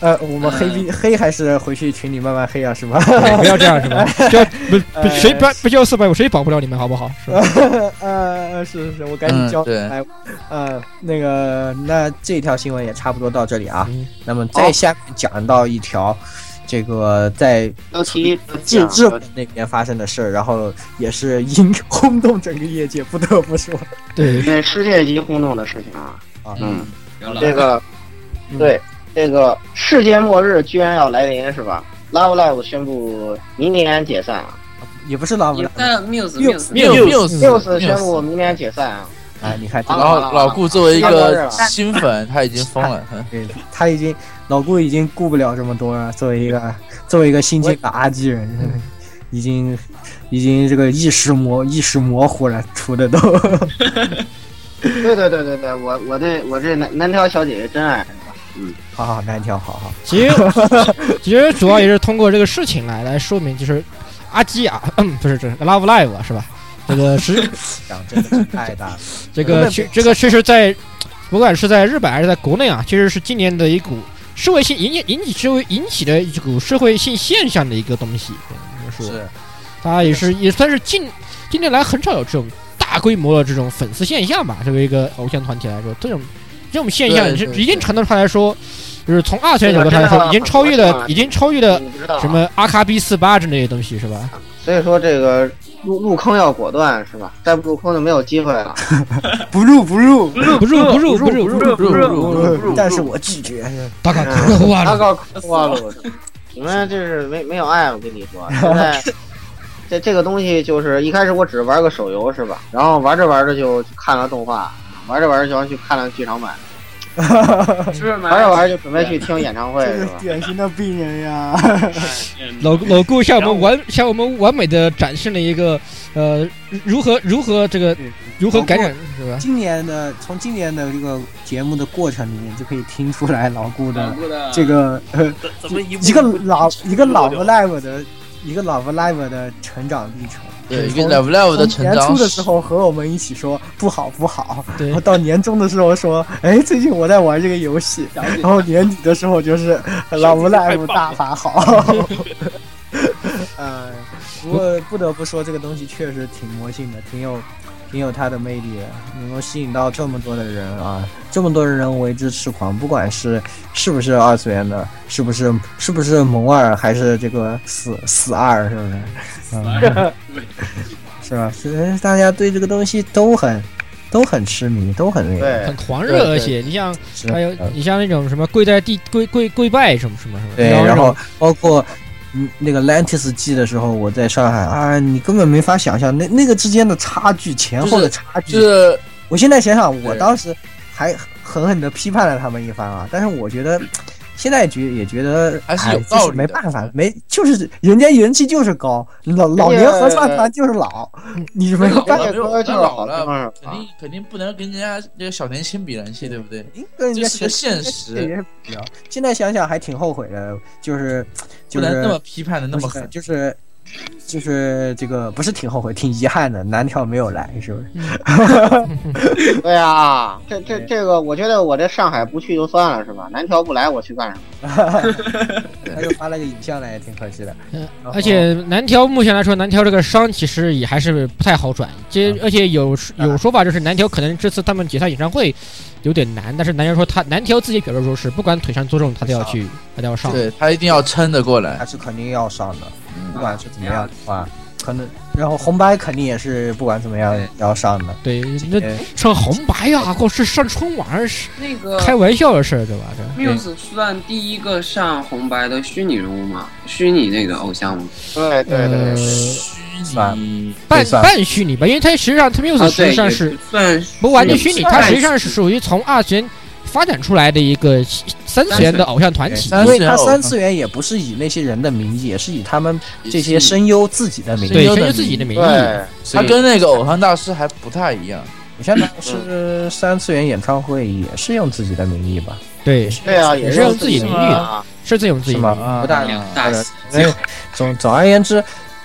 Speaker 2: 呃，我们黑逼黑还是回去群里慢慢黑啊，是吧？
Speaker 1: 不要这样，是吧？就 不不谁不不交四百五，谁保不了你们，好不好？是吧？
Speaker 2: 呃，是是是，我赶紧交来。呃，那个，那这条新闻也差不多到这里啊。那么再下面讲到一条，这个在日日本那边发生的事儿，然后也是引 轰动整个业界，不得不说，
Speaker 1: 对
Speaker 7: 对，世界级轰动的事情啊。啊，嗯，这个，对。这个世界末日居然要来临，是吧？Love Live 宣布明年解散啊，
Speaker 2: 也不是 Love
Speaker 6: Live，Muse，Muse，Muse
Speaker 7: 宣布明年解散啊。
Speaker 2: 哎，你看，
Speaker 5: 然后老顾作为一个新粉，他已经疯了，
Speaker 2: 对，他已经老顾已经顾不了这么多了。作为一个作为一个新晋的阿基人，已经已经这个意识模意识模糊了，出的都。
Speaker 7: 对对对对对，我我对我这南南条小姐姐真爱。
Speaker 6: 嗯，
Speaker 2: 好好难挑，好好。
Speaker 1: 其实其实主要也是通过这个事情来来说明，就是阿基啊，嗯，不是这 Love Live 是吧？这个是
Speaker 2: 讲真的是太大了，
Speaker 1: 这个确这个确实在，不管是在日本还是在国内啊，确实是今年的一股社会性引引引起社会引起的一股社会性现象的一个东西。说，
Speaker 5: 是
Speaker 1: 它也是也算是近近年来很少有这种大规模的这种粉丝现象吧。作为一个偶像团体来说，这种这种现象是一定程度上来说，就是从二次元角度上来说，已经超越了已经超越了什么阿卡比四八之类的东西，是吧？
Speaker 7: 所以说这个入入坑要果断是吧？再不入坑就没有机会了。
Speaker 2: 不入不入
Speaker 1: 不入不入不入不入
Speaker 5: 不入入入不入
Speaker 2: 但是我拒绝。
Speaker 1: 大概
Speaker 7: 嗯
Speaker 1: 哭啊
Speaker 7: 他！告花了，你们这是没没有爱，我跟你说，现在这这个东西就是一开始我只玩个手游是吧？然后玩着玩着就看了动画，玩着玩着就要去看了剧场版，
Speaker 6: 是吗？
Speaker 7: 玩着玩着就准备去听演唱会
Speaker 2: 这是？典型的病人呀！
Speaker 1: 老老顾向我们完向我们完美的展示了一个呃如何如何这个如何感染是吧？
Speaker 2: 今年的从今年的这个节目的过程里面，就可以听出来老顾的
Speaker 6: 的
Speaker 2: 这个呃
Speaker 4: 一
Speaker 2: 个老一个老
Speaker 4: 不
Speaker 2: live 的一个老 live 的成长历程。
Speaker 5: 对一个
Speaker 2: 从
Speaker 5: level level 的
Speaker 2: 年
Speaker 5: 成长年
Speaker 2: 初的时候和我们一起说不好不好，然后到年终的时候说，哎，最近我在玩这个游戏，然后年底的时候就是老 live 大法好。呃，不过不得不说，这个东西确实挺魔性的，挺有挺有它的魅力的，能够吸引到这么多的人啊，这么多的人为之痴狂，不管是是不是二次元的，是不是是不是萌二，还是这个死死二，是不是？嗯，是吧？是大家对这个东西都很都很痴迷，都很那个。
Speaker 1: 很狂热，而且你像还有你像那种什么跪在地跪跪跪拜什么什么什么，
Speaker 2: 对，
Speaker 1: 然
Speaker 2: 然后包括嗯那个 Lantis 季的时候，我在上海啊，你根本没法想象那那个之间的差距，前后的差距。
Speaker 5: 就是
Speaker 2: 我现在想想，我当时还狠狠的批判了他们一番啊，但是我觉得。现在觉也觉得
Speaker 5: 还是有
Speaker 2: 哎
Speaker 5: 道理的
Speaker 2: 没办法，没就是人家人气就是高，老老年合唱团就是老，你没有办法
Speaker 7: 这歌就是好听
Speaker 5: 了，肯定肯定不能跟人家这个小年轻比人气，对不对？
Speaker 2: 跟人家
Speaker 5: 这是个现实，
Speaker 2: 也是比较。现在想想还挺后悔的，就是就是
Speaker 5: 不能那么批判的那么狠。
Speaker 2: 就是就是这个不是挺后悔，挺遗憾的。南条没有来，是不是？
Speaker 7: 对啊，这这这个，我觉得我这上海不去就算了是吧？南条不来，我去干什么？
Speaker 2: 他又发了个影像来，也挺可惜的。
Speaker 1: 嗯而且南条目前来说，南条这个伤其实也还是不太好转。这
Speaker 2: 嗯
Speaker 1: 而且有有说法就是南条可能这次他们解散演唱会有点难，但是男人说他南条自己表示说是不管腿上多重他都要去，他都要上。
Speaker 5: 对他一定要撑得过来
Speaker 2: 他。是肯定要上的，
Speaker 5: 嗯
Speaker 2: 不管是怎么样的话，可能然后红白肯定也是不管怎么样要上的。
Speaker 1: 对，那
Speaker 2: 呃
Speaker 1: 上红白呀，或是上春晚是
Speaker 6: 那个
Speaker 1: 开玩笑的事儿，对吧？这
Speaker 6: Muse 算第一个上红白的虚拟人物吗？虚拟那个偶像吗？
Speaker 7: 对对对
Speaker 1: 呃半半虚拟吧，因为它实际上它 Muse
Speaker 6: 啊，
Speaker 1: 实
Speaker 6: 对，也
Speaker 1: 际上是
Speaker 6: 算
Speaker 1: 不完全虚拟，
Speaker 6: 算
Speaker 1: 它实际上是属于从二次元发展出来的一个三次元的偶像团体。
Speaker 5: 三
Speaker 2: 因为他
Speaker 5: 次元偶像
Speaker 2: 三次元也不是以那些人的名义，也是以他们这些声优自己的名
Speaker 1: 对，
Speaker 2: 义。
Speaker 5: 声优
Speaker 1: 自己的名义，
Speaker 7: 对，
Speaker 5: 他跟那个偶像大师还不太一样。
Speaker 2: 你像是三次元演唱会也是用自己的名义吧？
Speaker 1: 对，
Speaker 7: 对啊，
Speaker 1: 也
Speaker 7: 是
Speaker 1: 是用自己的
Speaker 7: 名
Speaker 1: 名义
Speaker 7: 啊。
Speaker 1: 是自己用自己
Speaker 2: 吗不大
Speaker 6: 两大喜
Speaker 2: 因为总总而言之，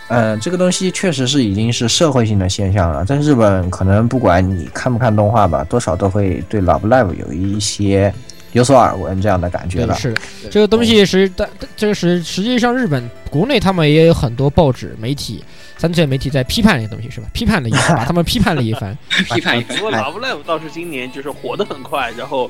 Speaker 2: 呃，这个东西确实是已经是社会性的现象了。在日本，可能不管你看不看动画吧，多少都会对 Love Live 有一些有所耳闻这样的感觉了。
Speaker 1: 是的，这个东西实，但这个是实际上日本国内他们也有很多报纸媒体。三次元媒体在批判这个东西是吧？批判了一番，把他们批判了一番。
Speaker 6: 批判一番
Speaker 4: 不过 Love Live 倒是今年就是火的很快，然后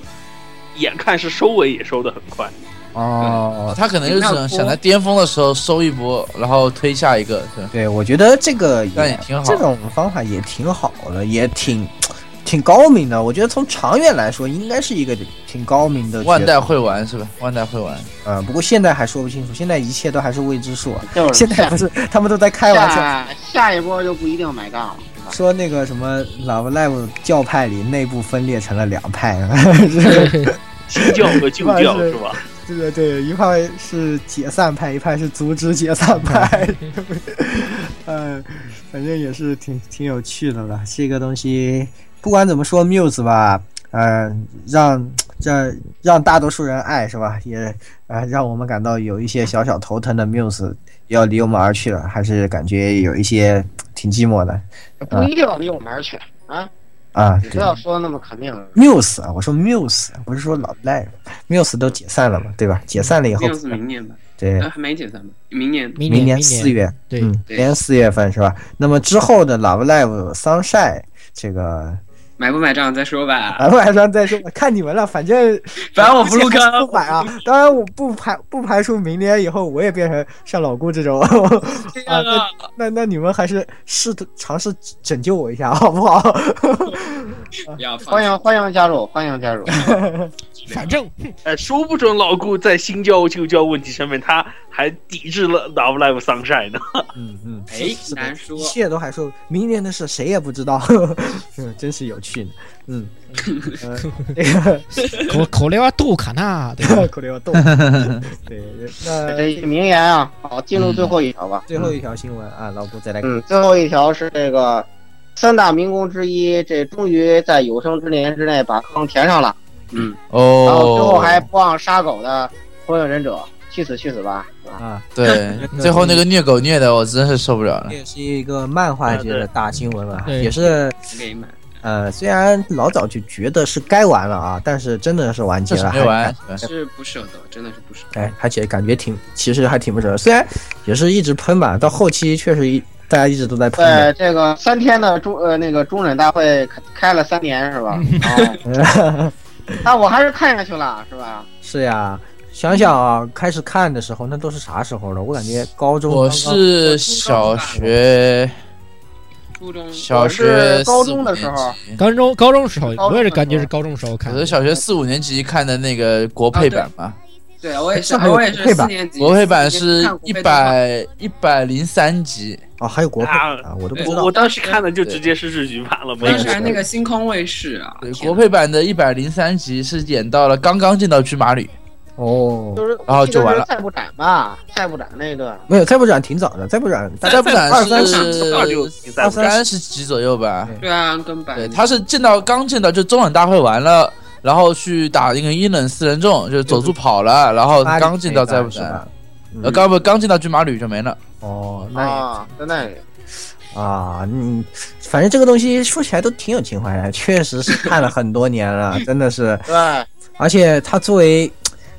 Speaker 4: 眼看是收尾也收的很快。
Speaker 2: 哦，
Speaker 5: 他可能就是想想在巅峰的时候收一波，然后推下一个，对。
Speaker 2: 对，我觉得这个
Speaker 5: 那也挺好
Speaker 2: 这种方法也挺好的，也挺挺高明的。我觉得从长远来说，应该是一个挺高明的
Speaker 5: 万代会玩是吧？万代会玩，
Speaker 2: 嗯，不过现在还说不清楚，现在一切都还是未知数。
Speaker 7: 就是
Speaker 2: 现在不是他们都在开玩笑，
Speaker 7: 下下一波就不一定买杠了。
Speaker 2: 说那个什么 Love Live 教派里内部分裂成了两派，
Speaker 4: 新教和旧教是吧？
Speaker 2: 这个对，一派是解散派，一派是阻止解散派。嗯，反正也是挺挺有趣的了。这个东西不管怎么说，Muse 吧，呃，让这让大多数人爱是吧？也啊，让我们感到有一些小小头疼的 Muse 要离我们而去了，还是感觉有一些挺寂寞的
Speaker 7: 不一定要离我们而去啊！不要说那么肯定。
Speaker 2: Muse 啊，我说 Muse，不是说老赖，Muse 都解散了嘛，对吧？解散了以后，
Speaker 6: 是明年吧？
Speaker 2: 对
Speaker 6: 呃，，还没解散吧？明年。
Speaker 1: 明
Speaker 2: 明
Speaker 1: 年
Speaker 2: 四月，
Speaker 1: 对
Speaker 2: 明年四月份是吧？那么之后的 Love Live Sunshine 这个
Speaker 6: 买不买账再说吧。
Speaker 2: 买不买账再说，看你们了，反正
Speaker 6: 反正我不入坑
Speaker 2: 不买啊。当然，我不排不排除明年以后我也变成像老顾这种 啊。那那那你们还是试图尝试拯救我一下，好不好？
Speaker 7: 欢迎欢迎加入，欢迎加入。
Speaker 1: 反正
Speaker 4: 哎，说不准老顾在新教旧教问题上面，他还抵制了 Love Live Sunshine 呢。
Speaker 2: 嗯嗯，
Speaker 6: 哎难说
Speaker 2: 一切都还说明年的事谁也不知道，嗯，真是有趣呢。嗯，呃这个
Speaker 1: 可可怜啊，杜卡纳，对吧？
Speaker 2: 口令要动。对，那
Speaker 7: 这名言啊，好，进入最后一条吧。
Speaker 2: 最后一条新闻啊，老顾再来看。
Speaker 7: 嗯，最后一条是这个三大民工之一，这终于在有生之年之内把坑填上了。嗯，
Speaker 5: 哦，
Speaker 7: 然后最后还不忘杀狗的火影忍者，去死去死吧！啊，
Speaker 2: 啊，
Speaker 5: 对，最后那个虐狗虐的我真是受不了了
Speaker 2: 这。也是一个漫画界的大新闻
Speaker 1: 吧，
Speaker 2: 也是。呃，虽然老早就觉得是该完了啊，但是真的是完结了，
Speaker 5: 没完
Speaker 2: 还，
Speaker 6: 是不舍得，真的是不舍得。
Speaker 2: 哎，而且感觉挺，其实还挺不舍得。虽然也是一直喷吧，到后期确实一大家一直都在喷
Speaker 7: 对。这个三天的中呃那个中忍大会开开了三年是吧？哦，但 我还是看下去了是吧？
Speaker 2: 是呀，想想啊，开始看的时候那都是啥时候了？我感觉高中
Speaker 5: 我是小学
Speaker 6: 初中
Speaker 5: 小学
Speaker 7: 高中的时候
Speaker 1: 高中高中时候，我也是感觉是高中时候看的。
Speaker 5: 我是小学四五年级看的那个国配版嘛，
Speaker 6: 对我也是，
Speaker 2: 上海
Speaker 6: 我也是
Speaker 2: 配版
Speaker 6: 四年级。
Speaker 5: 国配版是一百一百零三集，
Speaker 2: 哦，还有国配
Speaker 4: 啊
Speaker 2: 啊，我都不知道
Speaker 4: 我我。当时看的就直接是日剧版了，
Speaker 6: 当时还那个星空卫视啊，
Speaker 5: 对，国配版的一百零三集是演到了刚刚见到驹马吕，
Speaker 2: 哦，
Speaker 7: 就是
Speaker 5: 然后就完了
Speaker 7: 我记得是赛部展吧，再不斩那一段。
Speaker 2: 没有，再不斩挺早的，再不斩
Speaker 5: 再不斩
Speaker 2: 二三十
Speaker 5: 是
Speaker 4: 二六
Speaker 5: 三十集左右吧。
Speaker 6: 对啊，跟版
Speaker 5: 对，他是见到刚见到就中忍大会完了，然后去打那个阴冷四人众，就是走住跑了，然后刚进到再不展
Speaker 2: 是吧，？嗯
Speaker 5: 呃，刚不刚进到骏马旅就没了。
Speaker 2: 哦，那也
Speaker 7: 啊，在那里。
Speaker 2: 啊，嗯，反正这个东西说起来都挺有情怀的，确实是看了很多年了，真的是。
Speaker 7: 对，
Speaker 2: 而且他作为，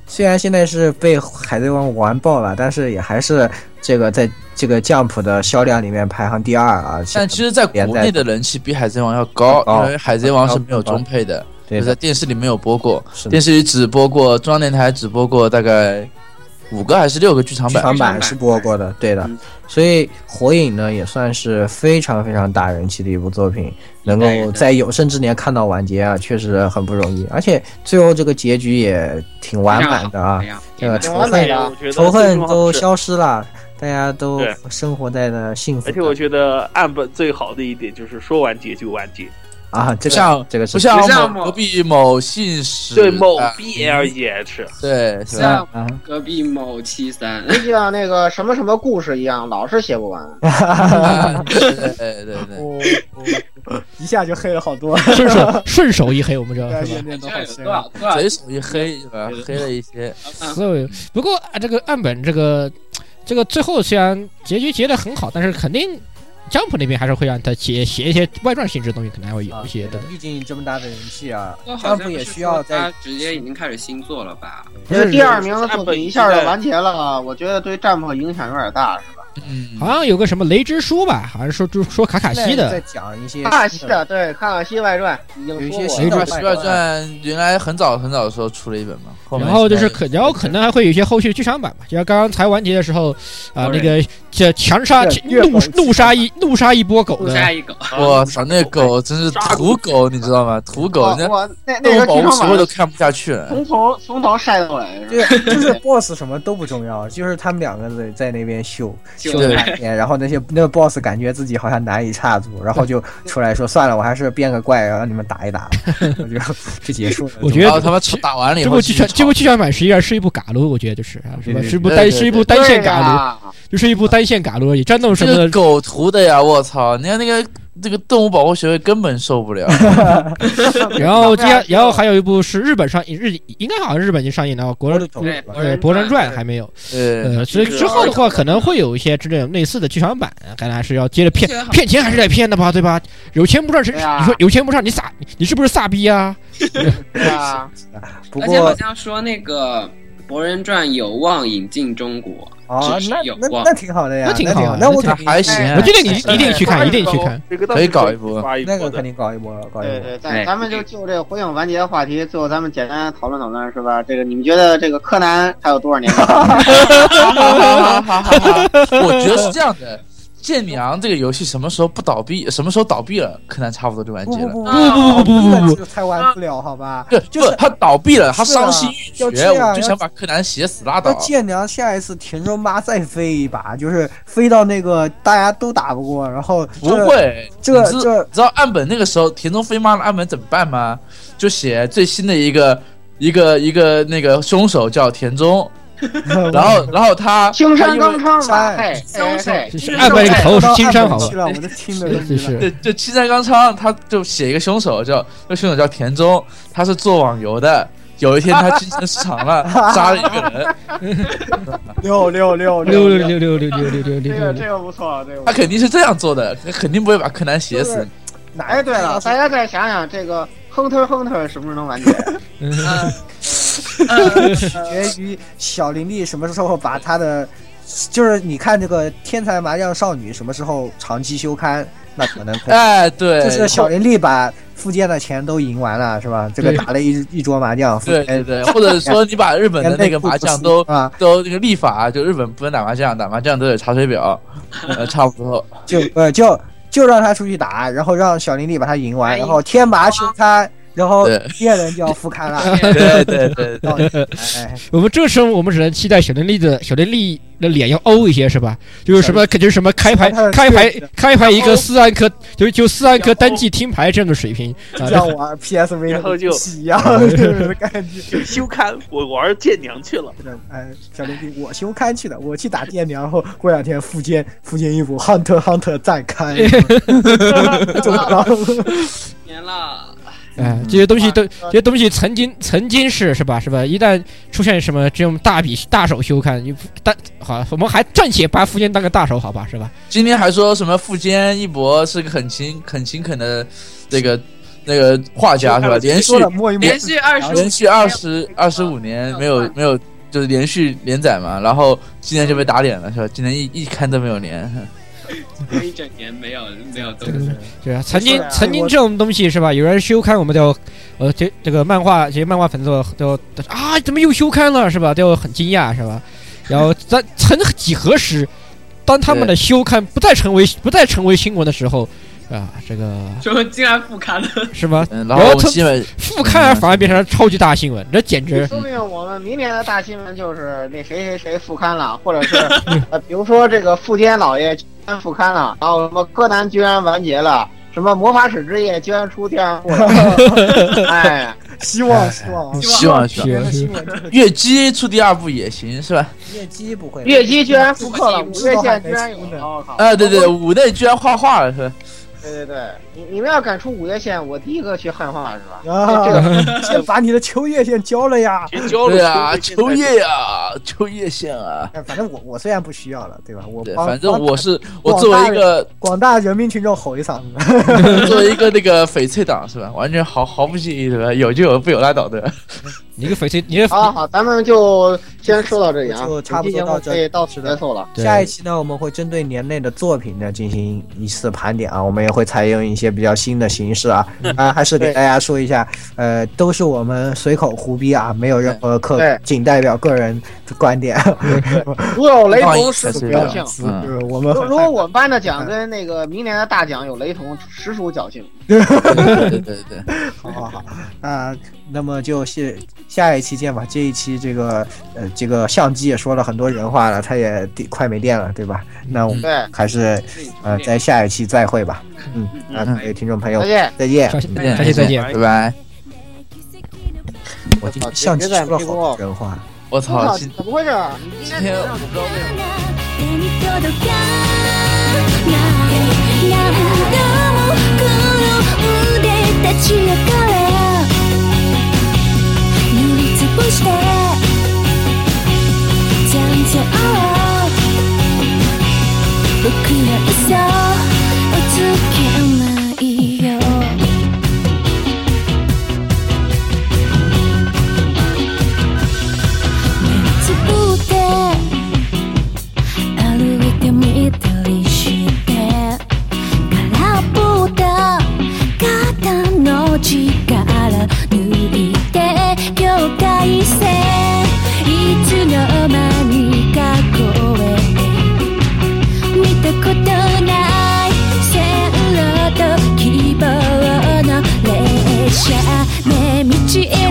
Speaker 2: 虽然现在是被海贼王完爆了，但是也还是这个在这个 Jump 的销量里面排行第二啊。
Speaker 5: 但其实，在国内的人气比海贼王要高，
Speaker 2: 高
Speaker 5: 因为海贼王是没有中配的，就在电视里没有播过，电视里只播过中央电台只播过大概五个还是六个剧场版。
Speaker 2: 剧场版是播过的，对的。
Speaker 6: 嗯。
Speaker 2: 所以火影呢也算是非常非常打人气的一部作品，能够在有生之年看到完结啊，确实很不容易。而且最后这个结局也挺完满的啊这个仇恨仇恨都消失了，大家都生活在了幸福
Speaker 4: 而且我觉得岸本最好的一点就是说完结就完结，
Speaker 2: 啊，这个
Speaker 5: 像
Speaker 2: 这个是
Speaker 5: 不像隔壁某信使
Speaker 4: 对某
Speaker 5: 啊
Speaker 4: B L E H，
Speaker 5: 对？
Speaker 6: 像
Speaker 2: 啊，
Speaker 6: 隔壁某七三，
Speaker 7: 就像那个什么什么故事一样，老是写不完。
Speaker 5: 啊 对对对对对，
Speaker 2: 哦一下就黑了好多，
Speaker 1: 顺手 顺手一黑，我们知道是吧？
Speaker 7: 念
Speaker 6: 这有
Speaker 7: 都好深
Speaker 6: 多少多少
Speaker 5: 嘴手一黑是吧？黑了一些，
Speaker 1: 所以不过啊，这个岸本这个这个最后虽然结局结得很好，但是肯定 Jump 那边还是会让他写写一些外传性质的东西，可能还会有一些的。
Speaker 2: 毕竟这么大的人气啊
Speaker 6: 好像
Speaker 2: ，Jump 也需要在
Speaker 6: 直接已经开始新作了吧？
Speaker 7: 因为第二名的作品一下就完结了，我觉得对战破影响有点大，是吧？
Speaker 5: 嗯，
Speaker 1: 好像有个什么雷之书吧，好像说就说卡卡西
Speaker 2: 的。在，讲一些
Speaker 7: 卡卡西的对卡卡西外传已经
Speaker 2: 有一
Speaker 7: 说过
Speaker 2: 些新的
Speaker 5: 外传》原来很早很早的时候出了一本嘛，后
Speaker 1: 然后就是可，然后可能还会有一些后续剧场版吧，就像刚刚才完结的时候啊，那个这强杀怒怒杀一怒杀一波狗的，
Speaker 6: 怒杀一狗，
Speaker 5: 我操，那狗真是土狗，你知道吗？土狗，
Speaker 7: 那
Speaker 5: 动
Speaker 7: 那个剧场版
Speaker 5: 都看不下去了。
Speaker 7: 从头从头晒到尾，是吧？
Speaker 2: 就就是 boss 什么都不重要，就是他们两个在在那边秀秀
Speaker 6: 对
Speaker 2: 半天，然后那些那个 boss 感觉自己好像难以插足，然后就出来说 算了，我还是变个怪让你们打一打吧，我就就结束了。
Speaker 1: 我觉得
Speaker 5: 他们打完了以后
Speaker 1: 这部剧场这部剧场版实际上是一部嘎撸，我觉得就是啊，是吧？是一部单是一部单线嘎撸，就是一部单线嘎撸而已，战斗什么的。
Speaker 5: 狗图的呀！我操，你看那个这个动物保护协会根本受不了。
Speaker 1: 然后接下，然后还有一部是日本上映日应该好像日本已经上映了，国人
Speaker 6: 对
Speaker 1: 呃《博人传》还没有。
Speaker 5: 呃，
Speaker 1: 呃，所以之后的话可能会有一些这种类似的剧场版，看来还是要接着骗骗钱还是得骗的吧，对吧？有钱不赚，谁
Speaker 7: 对啊
Speaker 1: 你说有钱不赚，你傻，你你是不是傻逼啊？
Speaker 7: 对啊，
Speaker 6: 而且好像说那个《博人传》有望引进中国，
Speaker 2: 哦，
Speaker 6: 只
Speaker 2: 那
Speaker 6: 是有望
Speaker 2: 那那挺好的呀，
Speaker 1: 那挺好啊
Speaker 2: 那我觉得
Speaker 5: 还行啊
Speaker 1: 我觉得你一定去看，一定去看。
Speaker 5: 可以搞一波
Speaker 2: 那个肯定搞一波，搞一波。
Speaker 7: 对对，咱们就就这个火影完结的话题，最后咱们简单讨论讨论，是吧？这个你们觉得这个柯南还有多少年？
Speaker 5: 我觉得是这样的，剑娘这个游戏什么时候不倒闭？什么时候倒闭了，柯南差不多就完结了。
Speaker 2: 不不不
Speaker 1: 不不不不，
Speaker 2: 太玩不了，好吧？
Speaker 5: 对，
Speaker 2: 就是
Speaker 5: 他倒闭了，他伤心欲绝，我就想把柯南写死拉倒。
Speaker 2: 那剑娘下一次田中妈再飞一把，就是飞到那个大家都打不过，然后
Speaker 5: 不会，
Speaker 2: 这个这
Speaker 5: 知道岸本那个时候田中飞妈的，岸本怎么办吗？就写最新的一个一个一个那个凶手叫田中。然后然后他
Speaker 7: 青山刚昌吧，
Speaker 2: 哎
Speaker 7: 嘿，嘿嘿
Speaker 1: 就是岸本这个头是青山，好？
Speaker 2: 了，我都听的
Speaker 5: 就青山刚昌，他就写一个凶手叫那凶手叫田中，他是做网游的。有一天他精神失常了，杀了一个人，
Speaker 2: 六六六
Speaker 1: 六
Speaker 2: 六
Speaker 1: 六六六六六六六
Speaker 7: 这
Speaker 1: 六六，
Speaker 7: 个这个不错，这个。
Speaker 5: 他肯定是这样做的，他肯定不会把柯南写死。
Speaker 7: 哎，对了，大家再想想这个亨特亨特什么时候能完结？
Speaker 2: 取决于小林丽什么时候把他的，就是你看这个天才麻将少女什么时候长期休刊，那可能可以
Speaker 5: 哎，对，
Speaker 2: 就是小林丽把富坚的钱都赢完了，是吧？这个打了一一桌麻将，
Speaker 5: 对对对，或者说你把日本的那个麻将都
Speaker 2: 啊，
Speaker 5: 都那个立法，就日本不能打麻将，打麻将都有查水表，呃，差不多。
Speaker 2: 就呃就就让他出去打，然后让小林丽把他赢完，然后天麻休刊，然后
Speaker 5: 对
Speaker 2: 猎人就要复刊了。
Speaker 5: 对对对
Speaker 1: 我们这时候我们只能期待小林丽的小林丽的脸要欧一些，是吧？就是什么，就是什么开牌开牌开牌一个四万颗，就就四万颗单季听牌这样的水平啊！
Speaker 2: 像玩 PSV
Speaker 4: 然后就
Speaker 2: 一样这种 感觉。
Speaker 4: 休刊，我玩舰娘去了。
Speaker 2: 哎，小林丽，我休刊去了，我去打舰娘，然后过两天复健复健一波 Hunter Hunter 再开。
Speaker 6: 年了，
Speaker 1: 哎，这些东西都这些东西曾经曾经是是吧是吧？一旦出现什么这种大笔大手修刊，你但好，我们还暂且把富坚当个大手好吧是吧？
Speaker 5: 今天还说什么富坚一博是个很勤很勤恳的这个那个画家是吧？连续
Speaker 2: 摸一摸
Speaker 6: 连，续二十
Speaker 5: 连续二十二十五年没有没有就是连续连载嘛，然后今天就被打脸了是吧？今天一一刊都没有连，
Speaker 6: 一整年没有没有东西。
Speaker 1: 是啊，曾经曾经这种东西是吧？有人休刊，我们都呃这这个漫画这些漫画粉丝都都都啊怎么又休刊了是吧？都很惊讶是吧？然后在曾几何时，当他们的休刊不再成为不再成为新闻的时候啊，这个
Speaker 6: 说竟然复刊了，
Speaker 1: 是吗？
Speaker 5: 嗯，然后我们基本
Speaker 1: 副刊反而变成了超级大新闻，这简直
Speaker 7: 说明我们明年的大新闻就是那谁谁谁复刊了，或者是呃，比如说这个富坚老爷居然复刊了，然后什么柯南居然完结了，什么魔法使之夜居然出第二部了，哎，
Speaker 2: 希望希望
Speaker 5: 希望希望
Speaker 2: 的新
Speaker 5: 月姬出第二部也行是吧？
Speaker 2: 月姬不会，
Speaker 7: 月姬居然复刻了，五月线居然有
Speaker 2: 出呢
Speaker 7: 了，我靠！
Speaker 5: 啊，对对，五内居然画画了是吧？
Speaker 7: 对对对，你你们要敢出五月线，我第一个去汉化是吧？
Speaker 2: 啊
Speaker 7: 这个
Speaker 2: 先把你的秋叶线交了呀。
Speaker 4: 交了
Speaker 5: 对啊，
Speaker 4: 秋
Speaker 5: 秋叶呀，秋叶线啊。
Speaker 2: 哎反正我我虽然不需要了，对吧？我
Speaker 5: 反正我是我作为一个
Speaker 2: 广大人民群众吼一嗓子。
Speaker 5: 作为一个那个翡翠党是吧？完全毫毫不介意对吧？有就有，不有拉倒对吧？
Speaker 1: 你个翡翠，你的
Speaker 7: 好 好，咱们就先说到这里啊，
Speaker 2: 就差不多到这
Speaker 7: 里到此结束了。
Speaker 2: 下一期呢，我们会针对年内的作品呢进行一次盘点啊，我们也会采用一些比较新的形式啊，啊，还是给大家说一下，呃，都是我们随口胡逼啊，没有任何客，仅代表个人的观点，
Speaker 7: 如有雷同，实属侥幸。
Speaker 2: 我们
Speaker 7: 如如果我们班的奖跟那个明年的大奖有雷同，实属侥幸。
Speaker 5: 对对对对对，
Speaker 2: 好好好那、那么就是下一期见吧。这一期这个呃这个相机也说了很多人话了，它也快没电了，对吧？那我们
Speaker 7: 对，
Speaker 2: 还是呃在下一期再会吧。嗯，啊，各位听众朋友
Speaker 7: 再，见。
Speaker 2: 再见。
Speaker 1: 下期
Speaker 5: 再见
Speaker 1: 再见。
Speaker 5: 拜拜。
Speaker 2: 我今天相机说了好多人话。
Speaker 5: 我操，
Speaker 7: 怎么回事？今天
Speaker 5: 不。
Speaker 8: 僕の嘘をつけね道へ